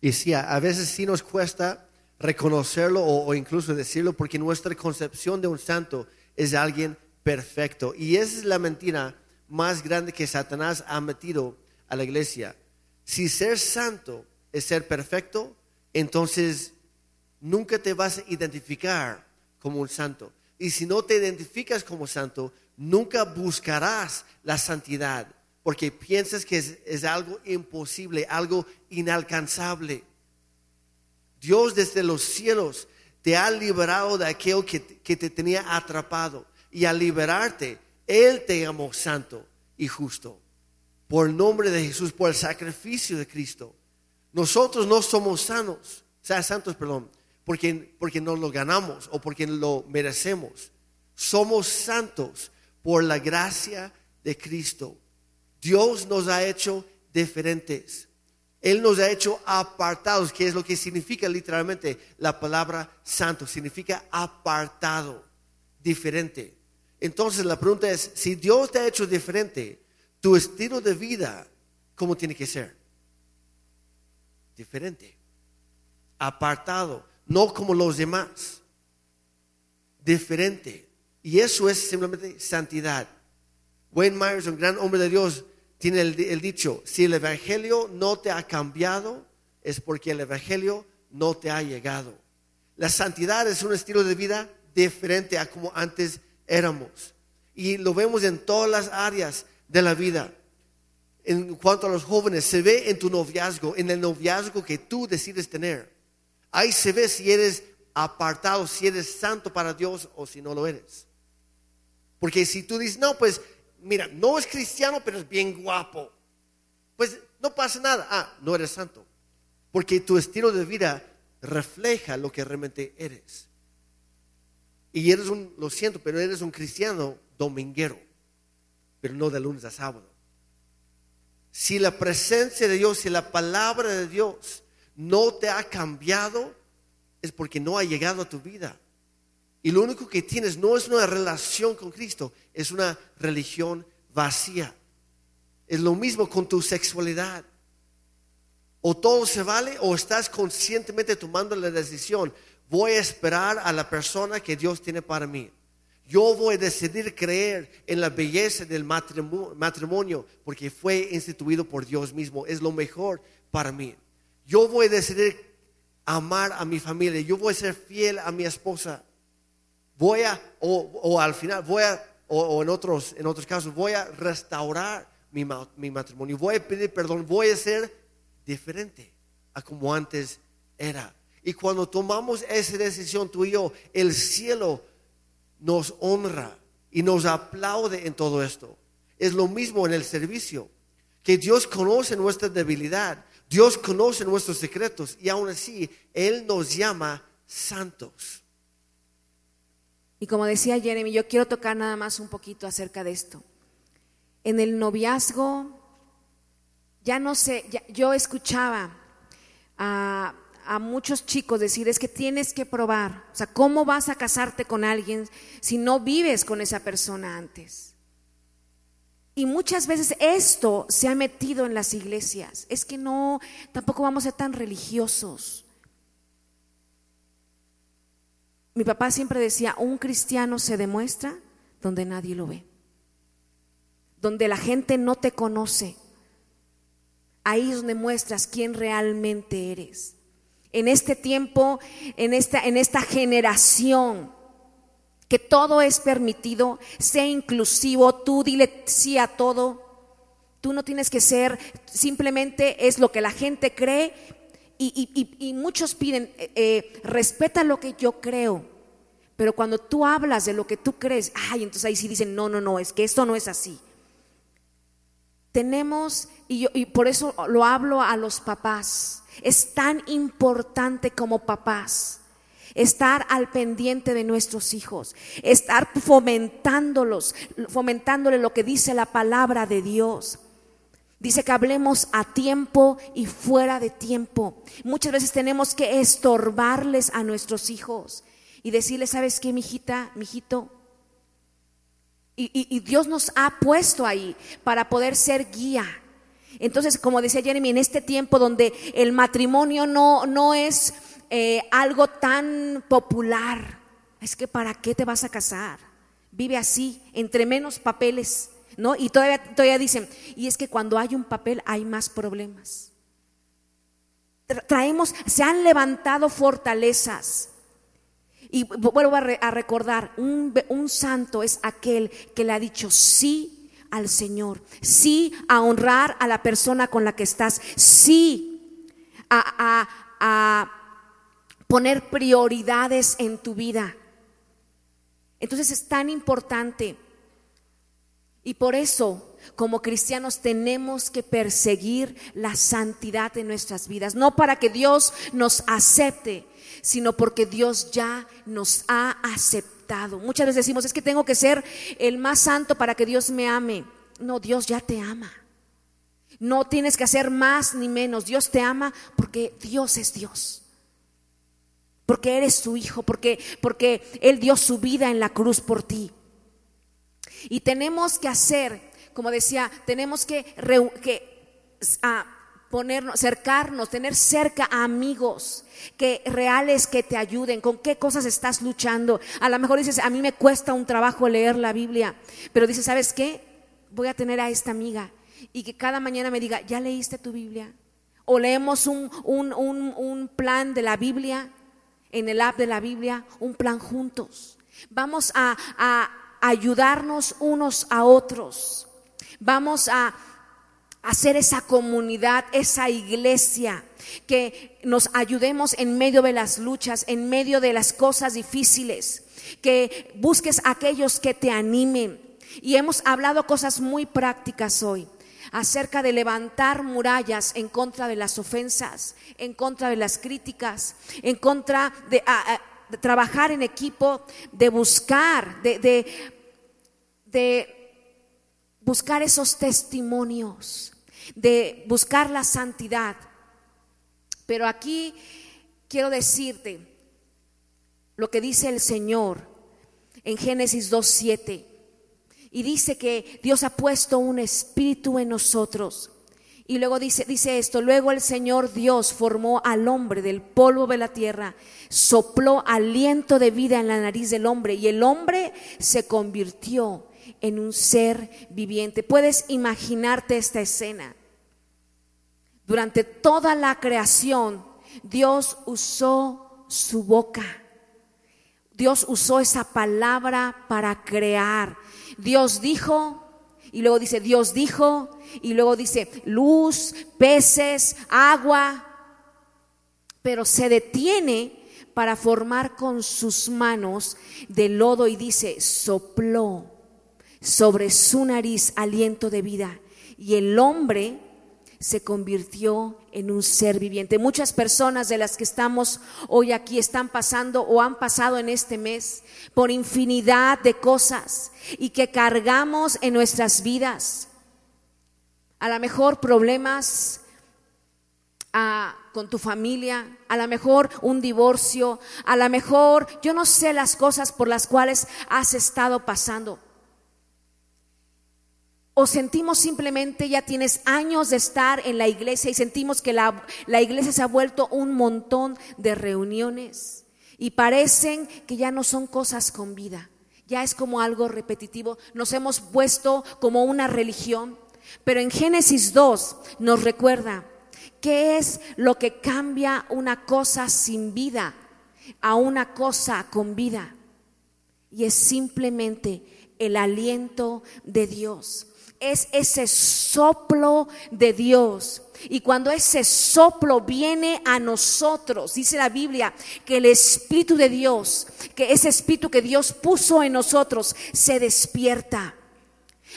Y sí, a veces sí nos cuesta reconocerlo o, incluso decirlo porque nuestra concepción de un santo es alguien perfecto. Y esa es la mentira más grande que Satanás ha metido a la iglesia. Si ser santo es ser perfecto, entonces nunca te vas a identificar como un santo. Y si no te identificas como santo, nunca buscarás la santidad, porque piensas que es, algo imposible, algo inalcanzable. Dios desde los cielos te ha liberado de aquello que te tenía atrapado y al liberarte, Él te llamó santo y justo. Por el nombre de Jesús, por el sacrificio de Cristo. Nosotros no somos sanos, sea, santos, perdón, porque, porque no lo ganamos o porque lo merecemos. Somos santos por la gracia de Cristo. Dios nos ha hecho diferentes. Él nos ha hecho apartados, que es lo que significa literalmente la palabra santo. Significa apartado, diferente. Entonces la pregunta es, si Dios te ha hecho diferente, tu estilo de vida, ¿cómo tiene que ser? Diferente, apartado, no como los demás, diferente. Y eso es simplemente santidad. Wayne Myers, un gran hombre de Dios, tiene el, dicho, si el Evangelio no te ha cambiado, es porque el Evangelio no te ha llegado. La santidad es un estilo de vida diferente a como antes éramos. Y lo vemos en todas las áreas de la vida. En cuanto a los jóvenes, se ve en tu noviazgo, en el noviazgo que tú decides tener. Ahí se ve si eres apartado, si eres santo para Dios o si no lo eres. Porque si tú dices, no, pues mira, no es cristiano, pero es bien guapo, pues no pasa nada. Ah, no eres santo. Porque tu estilo de vida refleja lo que realmente eres. Y eres un, lo siento, pero eres un cristiano dominguero, pero no de lunes a sábado. Si la presencia de Dios, si la palabra de Dios no te ha cambiado, es porque no ha llegado a tu vida. Y lo único que tienes no es una relación con Cristo, es una religión vacía. Es lo mismo con tu sexualidad. O todo se vale o estás conscientemente tomando la decisión voy a esperar a la persona que Dios tiene para mí. Yo voy a decidir creer en la belleza del matrimonio porque fue instituido por Dios mismo. Es lo mejor para mí. Yo voy a decidir amar a mi familia. Yo voy a ser fiel a mi esposa. Voy a, o, al final, voy a o, o en, otros, en otros casos, voy a restaurar mi, mi matrimonio, voy a pedir perdón, voy a ser diferente a como antes era. Y cuando tomamos esa decisión tú y yo, el cielo nos honra y nos aplaude en todo esto. Es lo mismo en el servicio, que Dios conoce nuestra debilidad, Dios conoce nuestros secretos y aún así Él nos llama santos. Y como decía Jeremy, yo quiero tocar nada más un poquito acerca de esto. En el noviazgo, ya no sé, yo escuchaba a, a muchos chicos decir, es que tienes que probar, o sea, ¿cómo vas a casarte con alguien si no vives con esa persona antes? Y muchas veces esto se ha metido en las iglesias. Es que no, tampoco vamos a ser tan religiosos. Mi papá siempre decía, un cristiano se demuestra donde nadie lo ve, donde la gente no te conoce. Ahí es donde muestras quién realmente eres. En este tiempo, en esta, en esta generación, que todo es permitido, sea inclusivo, tú dile sí a todo. Tú no tienes que ser, simplemente es lo que la gente cree y, muchos piden, eh, eh, respeta lo que yo creo, pero cuando tú hablas de lo que tú crees, ay, entonces ahí sí dicen, no, no, no, es que esto no es así. Tenemos, y, yo- y por eso lo hablo a los papás, es tan importante como papás estar al pendiente de nuestros hijos, estar fomentándolos, fomentándole lo que dice la palabra de Dios. Dice que hablemos a tiempo y fuera de tiempo. Muchas veces tenemos que estorbarles a nuestros hijos y decirles, ¿sabes qué, mijita, mijito? Y, y- y Dios nos ha puesto ahí para poder ser guía. Entonces, como decía Jeremy, en este tiempo donde el matrimonio no, no es eh, algo tan popular, es que ¿para qué te vas a casar? Vive así, entre menos papeles, ¿no? Y todavía, todavía dicen, y es que cuando hay un papel hay más problemas. Tra- Traemos, se han levantado fortalezas. Y vu- vuelvo a, a recordar, un, un santo es aquel que le ha dicho sí al Señor, sí a honrar a la persona con la que estás, sí a, a- a poner prioridades en tu vida. Entonces es tan importante. Y por eso, como cristianos, tenemos que perseguir la santidad en nuestras vidas. No para que Dios nos acepte, sino porque Dios ya nos ha aceptado. Muchas veces decimos, es que tengo que ser el más santo para que Dios me ame. No, Dios ya te ama. No tienes que hacer más ni menos. Dios te ama porque Dios es Dios. Porque eres su hijo, porque, porque Él dio su vida en la cruz por ti. Y tenemos que hacer, como decía, tenemos que, ah, ponernos, acercarnos, tener cerca a amigos que reales que te ayuden, con qué cosas estás luchando. A lo mejor dices, a mí me cuesta un trabajo leer la Biblia, pero dices, ¿sabes qué? Voy a tener a esta amiga y que cada mañana me diga, ¿ya leíste tu Biblia? O leemos un, un, un, un plan de la Biblia, en el app de la Biblia, un plan juntos. Vamos a, a ayudarnos unos a otros. Vamos a hacer esa comunidad, esa iglesia, que nos ayudemos en medio de las luchas, en medio de las cosas difíciles, que busques a aquellos que te animen. Y hemos hablado cosas muy prácticas hoy acerca de levantar murallas en contra de las ofensas, en contra de las críticas, en contra de, de trabajar en equipo, de buscar, de, de- de buscar esos testimonios, de buscar la santidad. Pero aquí quiero decirte lo que dice el Señor en Génesis 2.7. Y dice que Dios ha puesto un espíritu en nosotros. Y luego dice, dice esto, luego el Señor Dios formó al hombre del polvo de la tierra, sopló aliento de vida en la nariz del hombre y el hombre se convirtió en un ser viviente. Puedes imaginarte esta escena. Durante toda la creación, Dios usó su boca Dios usó esa palabra para crear. Dios dijo, y luego dice, Dios dijo, y luego dice, luz, peces, agua, pero se detiene para formar con sus manos de lodo y dice, sopló sobre su nariz aliento de vida. Y el hombre se convirtió en un ser viviente. Muchas personas de las que estamos hoy aquí están pasando o han pasado en este mes por infinidad de cosas y que cargamos en nuestras vidas. A lo mejor problemas ah, con tu familia, a lo mejor un divorcio, a lo mejor yo no sé las cosas por las cuales has estado pasando o sentimos simplemente ya tienes años de estar en la iglesia y sentimos que la, la, iglesia se ha vuelto un montón de reuniones y parecen que ya no son cosas con vida, ya es como algo repetitivo, nos hemos puesto como una religión, pero en Génesis 2 nos recuerda qué es lo que cambia una cosa sin vida a una cosa con vida y es simplemente el aliento de Dios es ese soplo de Dios. Y cuando ese soplo viene a nosotros, dice la Biblia, que el Espíritu de Dios, que ese Espíritu que Dios puso en nosotros, se despierta.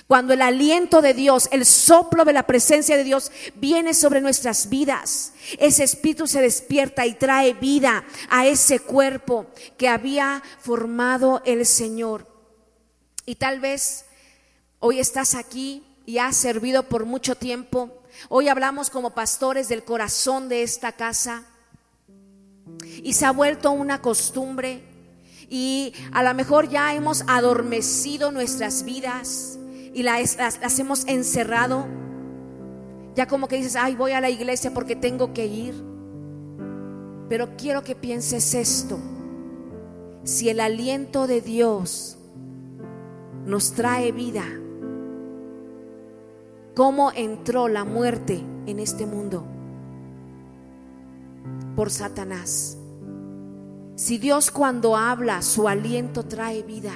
Cuando el aliento de Dios, el soplo de la presencia de Dios viene sobre nuestras vidas, ese espíritu se despierta y trae vida a ese cuerpo que había formado el Señor. Y tal vez Hoy estás aquí y has servido por mucho tiempo. Hoy hablamos como pastores del corazón de esta casa. Y se ha vuelto una costumbre. Y a lo mejor ya hemos adormecido nuestras vidas y las, hemos encerrado. Ya como que dices, ay, voy a la iglesia porque tengo que ir. Pero quiero que pienses esto. Si el aliento de Dios nos trae vida, cómo entró la muerte en este mundo por Satanás. Si Dios cuando habla, su aliento trae vida.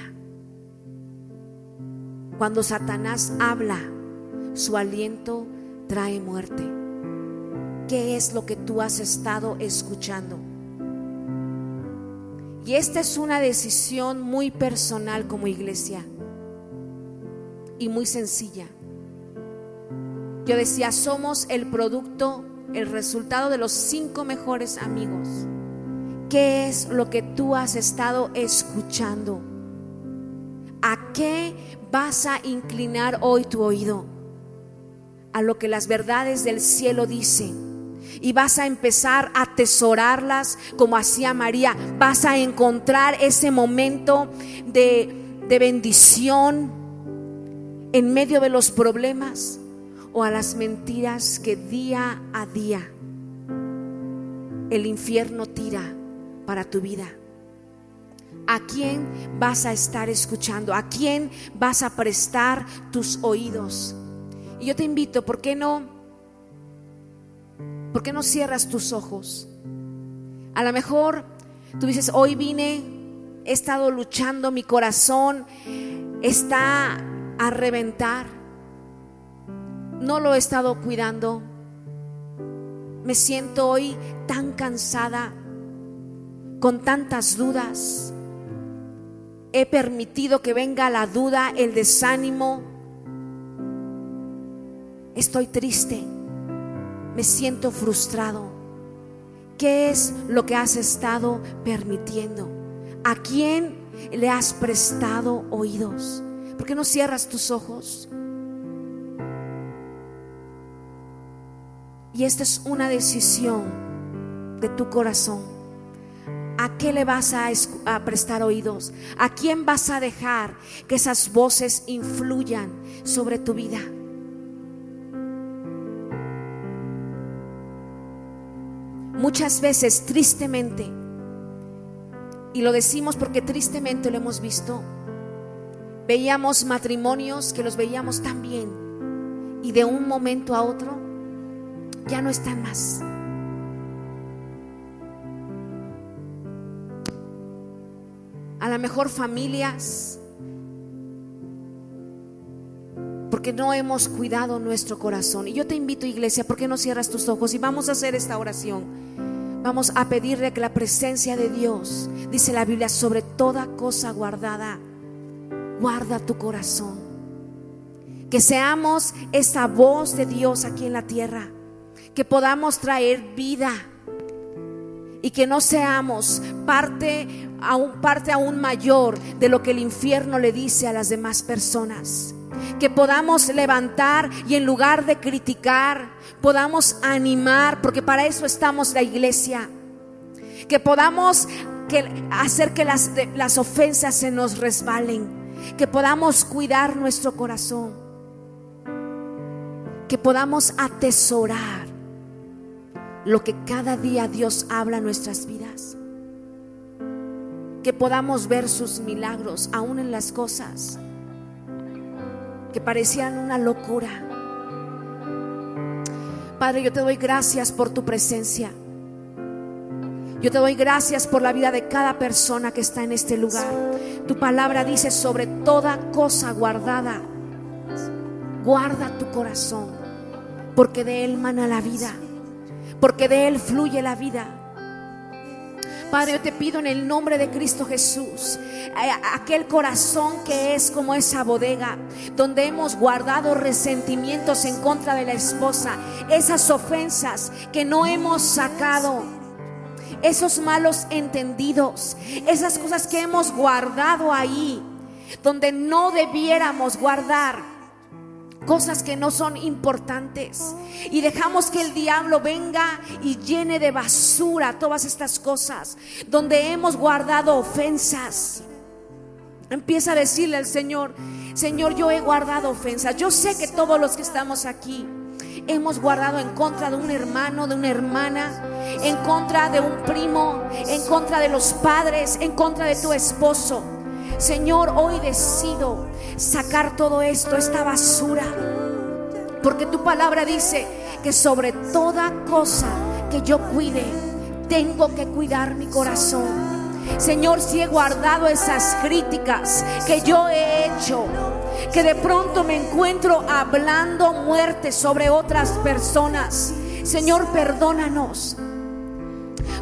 Cuando Satanás habla, su aliento trae muerte. ¿Qué es lo que tú has estado escuchando? Y esta es una decisión muy personal como iglesia y muy sencilla. Yo decía, somos el producto, el resultado de los cinco mejores amigos. ¿Qué es lo que tú has estado escuchando? ¿A qué vas a inclinar hoy tu oído? A lo que las verdades del cielo dicen. Y vas a empezar a atesorarlas como hacía María. Vas a encontrar ese momento de, de bendición en medio de los problemas o a las mentiras que día a día el infierno tira para tu vida. ¿A quién vas a estar escuchando? ¿A quién vas a prestar tus oídos? Y yo te invito, ¿por qué no? ¿Por qué no cierras tus ojos? A lo mejor tú dices, hoy vine, he estado luchando, mi corazón está a reventar no lo he estado cuidando. Me siento hoy tan cansada, con tantas dudas. He permitido que venga la duda, el desánimo. Estoy triste. Me siento frustrado. ¿Qué es lo que has estado permitiendo? ¿A quién le has prestado oídos? ¿Por qué no cierras tus ojos? Y esta es una decisión de tu corazón. ¿A qué le vas a, prestar oídos? ¿A quién vas a dejar que esas voces influyan sobre tu vida? Muchas veces, tristemente, y lo decimos porque tristemente lo hemos visto, veíamos matrimonios que los veíamos tan bien y de un momento a otro ya no están más. lo mejor familias, porque no hemos cuidado nuestro corazón. Y yo te invito, iglesia, ¿por qué no cierras tus ojos y vamos a hacer esta oración? Vamos a pedirle que la presencia de Dios, dice la Biblia, sobre toda cosa guardada, guarda tu corazón. Que seamos esa voz de Dios aquí en la tierra, que podamos traer vida y que no seamos parte aún parte mayor de lo que el infierno le dice a las demás personas. Que podamos levantar y en lugar de criticar, podamos animar, porque para eso estamos la iglesia. Que podamos hacer que las, las ofensas se nos resbalen, que podamos cuidar nuestro corazón, que podamos atesorar lo que cada día Dios habla en nuestras vidas. Que podamos ver sus milagros aún en las cosas que parecían una locura. Padre, yo te doy gracias por tu presencia. Yo te doy gracias por la vida de cada persona que está en este lugar. Tu palabra dice sobre toda cosa guardada, guarda tu corazón, porque de él mana la vida, porque de él fluye la vida. Padre, yo te pido en el nombre de Cristo Jesús, aquel corazón que es como esa bodega, donde hemos guardado resentimientos en contra de la esposa, esas ofensas que no hemos sacado, esos malos entendidos, esas cosas que hemos guardado ahí, donde no debiéramos guardar cosas que no son importantes y dejamos que el diablo venga y llene de basura todas estas cosas donde hemos guardado ofensas. Empieza a decirle al Señor, Señor, yo he guardado ofensas. Yo sé que todos los que estamos aquí hemos guardado en contra de un hermano, de una hermana, en contra de un primo, en contra de los padres, en contra de tu esposo. Señor, hoy decido sacar todo esto, esta basura. Porque tu palabra dice que sobre toda cosa que yo cuide, tengo que cuidar mi corazón. Señor, si he guardado esas críticas que yo he hecho, que de pronto me encuentro hablando muerte sobre otras personas. Señor, perdónanos.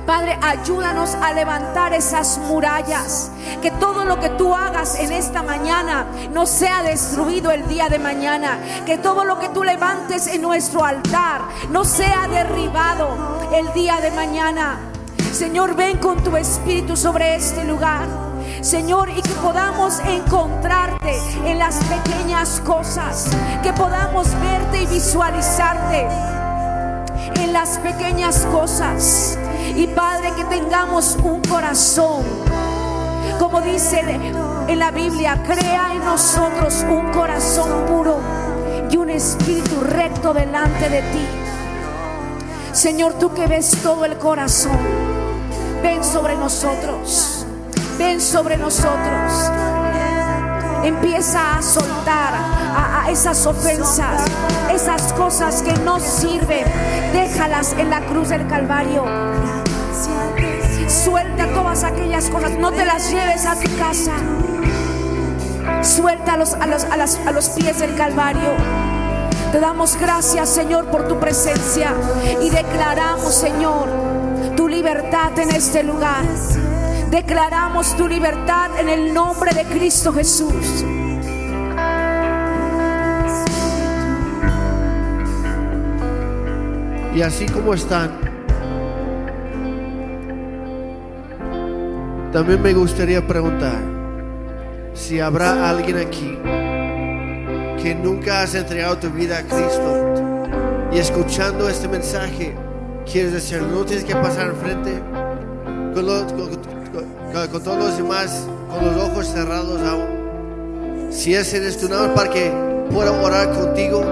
Padre, ayúdanos a levantar esas murallas. Que todo lo que tú hagas en esta mañana no sea destruido el día de mañana. Que todo lo que tú levantes en nuestro altar no sea derribado el día de mañana. Señor, ven con tu espíritu sobre este lugar. Señor, y que podamos encontrarte en las pequeñas cosas, que podamos verte y visualizarte en las pequeñas cosas. Y Padre, que tengamos un corazón, como dice en la Biblia, crea en nosotros un corazón puro y un espíritu recto delante de ti. Señor, tú que ves todo el corazón, ven sobre nosotros, ven sobre nosotros. Empieza a soltar a, esas ofensas, esas cosas que no sirven. Déjalas en la cruz del Calvario. Suelta todas aquellas cosas, no te las lleves a tu casa. Suéltalos a los, a, a los pies del Calvario. Te damos gracias, Señor, por tu presencia y declaramos, Señor, tu libertad en este lugar. Declaramos tu libertad en el nombre de Cristo Jesús. Y así como están, también me gustaría preguntar si habrá alguien aquí que nunca has entregado tu vida a Cristo y escuchando este mensaje quieres decir, no tienes que pasar enfrente con, con, con todos los demás, con los ojos cerrados aún. Si ese eres tu nombre para que pueda orar contigo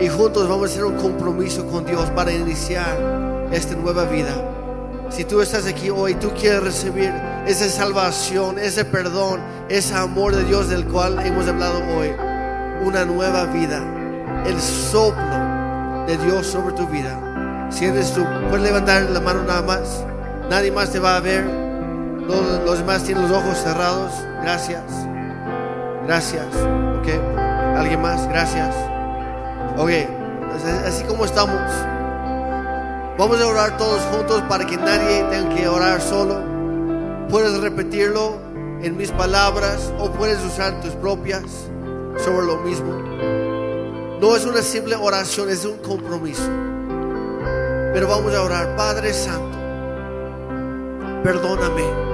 y juntos vamos a hacer un compromiso con Dios para iniciar esta nueva vida. Si tú estás aquí hoy, tú quieres recibir esa salvación, ese perdón, ese amor de Dios del cual hemos hablado hoy, una nueva vida, el soplo de Dios sobre tu vida. Si eres tú, puedes levantar la mano nada más. Nadie más te va a ver. Los, demás tienen los ojos cerrados. Gracias. Gracias. Ok. ¿Alguien más? Gracias. Ok. Así como estamos. Vamos a orar todos juntos para que nadie tenga que orar solo. Puedes repetirlo en mis palabras o puedes usar tus propias sobre lo mismo. No es una simple oración, es un compromiso. Pero vamos a orar, Padre Santo, perdóname,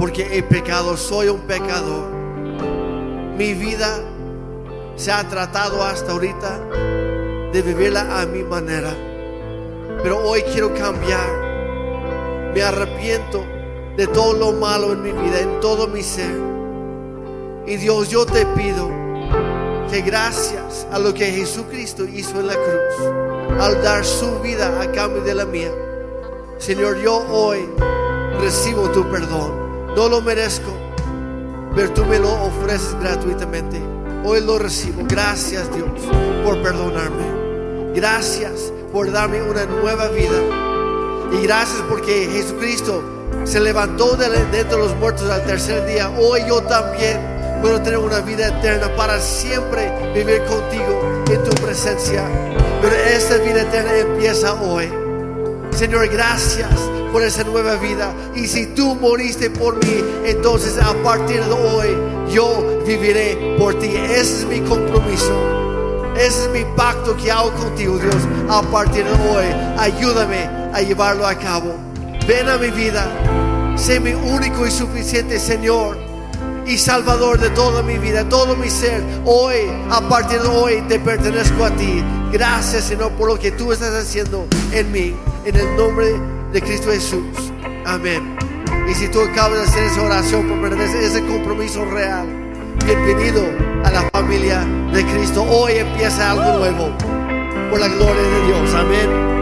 porque he pecado, soy un pecador. Mi vida se ha tratado hasta ahorita de vivirla a mi manera. Pero hoy quiero cambiar. Me arrepiento de todo lo malo en mi vida, en todo mi ser. Y Dios, yo te pido que gracias a lo que Jesucristo hizo en la cruz, al dar su vida a cambio de la mía, Señor, yo hoy recibo tu perdón. No lo merezco, pero tú me lo ofreces gratuitamente. Hoy lo recibo. Gracias Dios por perdonarme. Gracias por darme una nueva vida. Y gracias porque Jesucristo se levantó de dentro de los muertos al tercer día. Hoy yo también puedo tener una vida eterna para siempre vivir contigo en tu presencia. Pero esta vida eterna empieza hoy. Señor, gracias por esa nueva vida. Y si tú moriste por mí, entonces a partir de hoy yo viviré por ti. Ese es mi compromiso. Ese es mi pacto que hago contigo, Dios. A partir de hoy, ayúdame a llevarlo a cabo. Ven a mi vida. Sé mi único y suficiente Señor y Salvador de toda mi vida, todo mi ser. Hoy, a partir de hoy, te pertenezco a ti. Gracias, Señor, por lo que tú estás haciendo en mí. En el nombre de Cristo Jesús. Amén. Y si tú acabas de hacer esa oración por pertenecer ese compromiso real, bienvenido a la familia de Cristo. Hoy empieza algo nuevo por la gloria de Dios. Amén.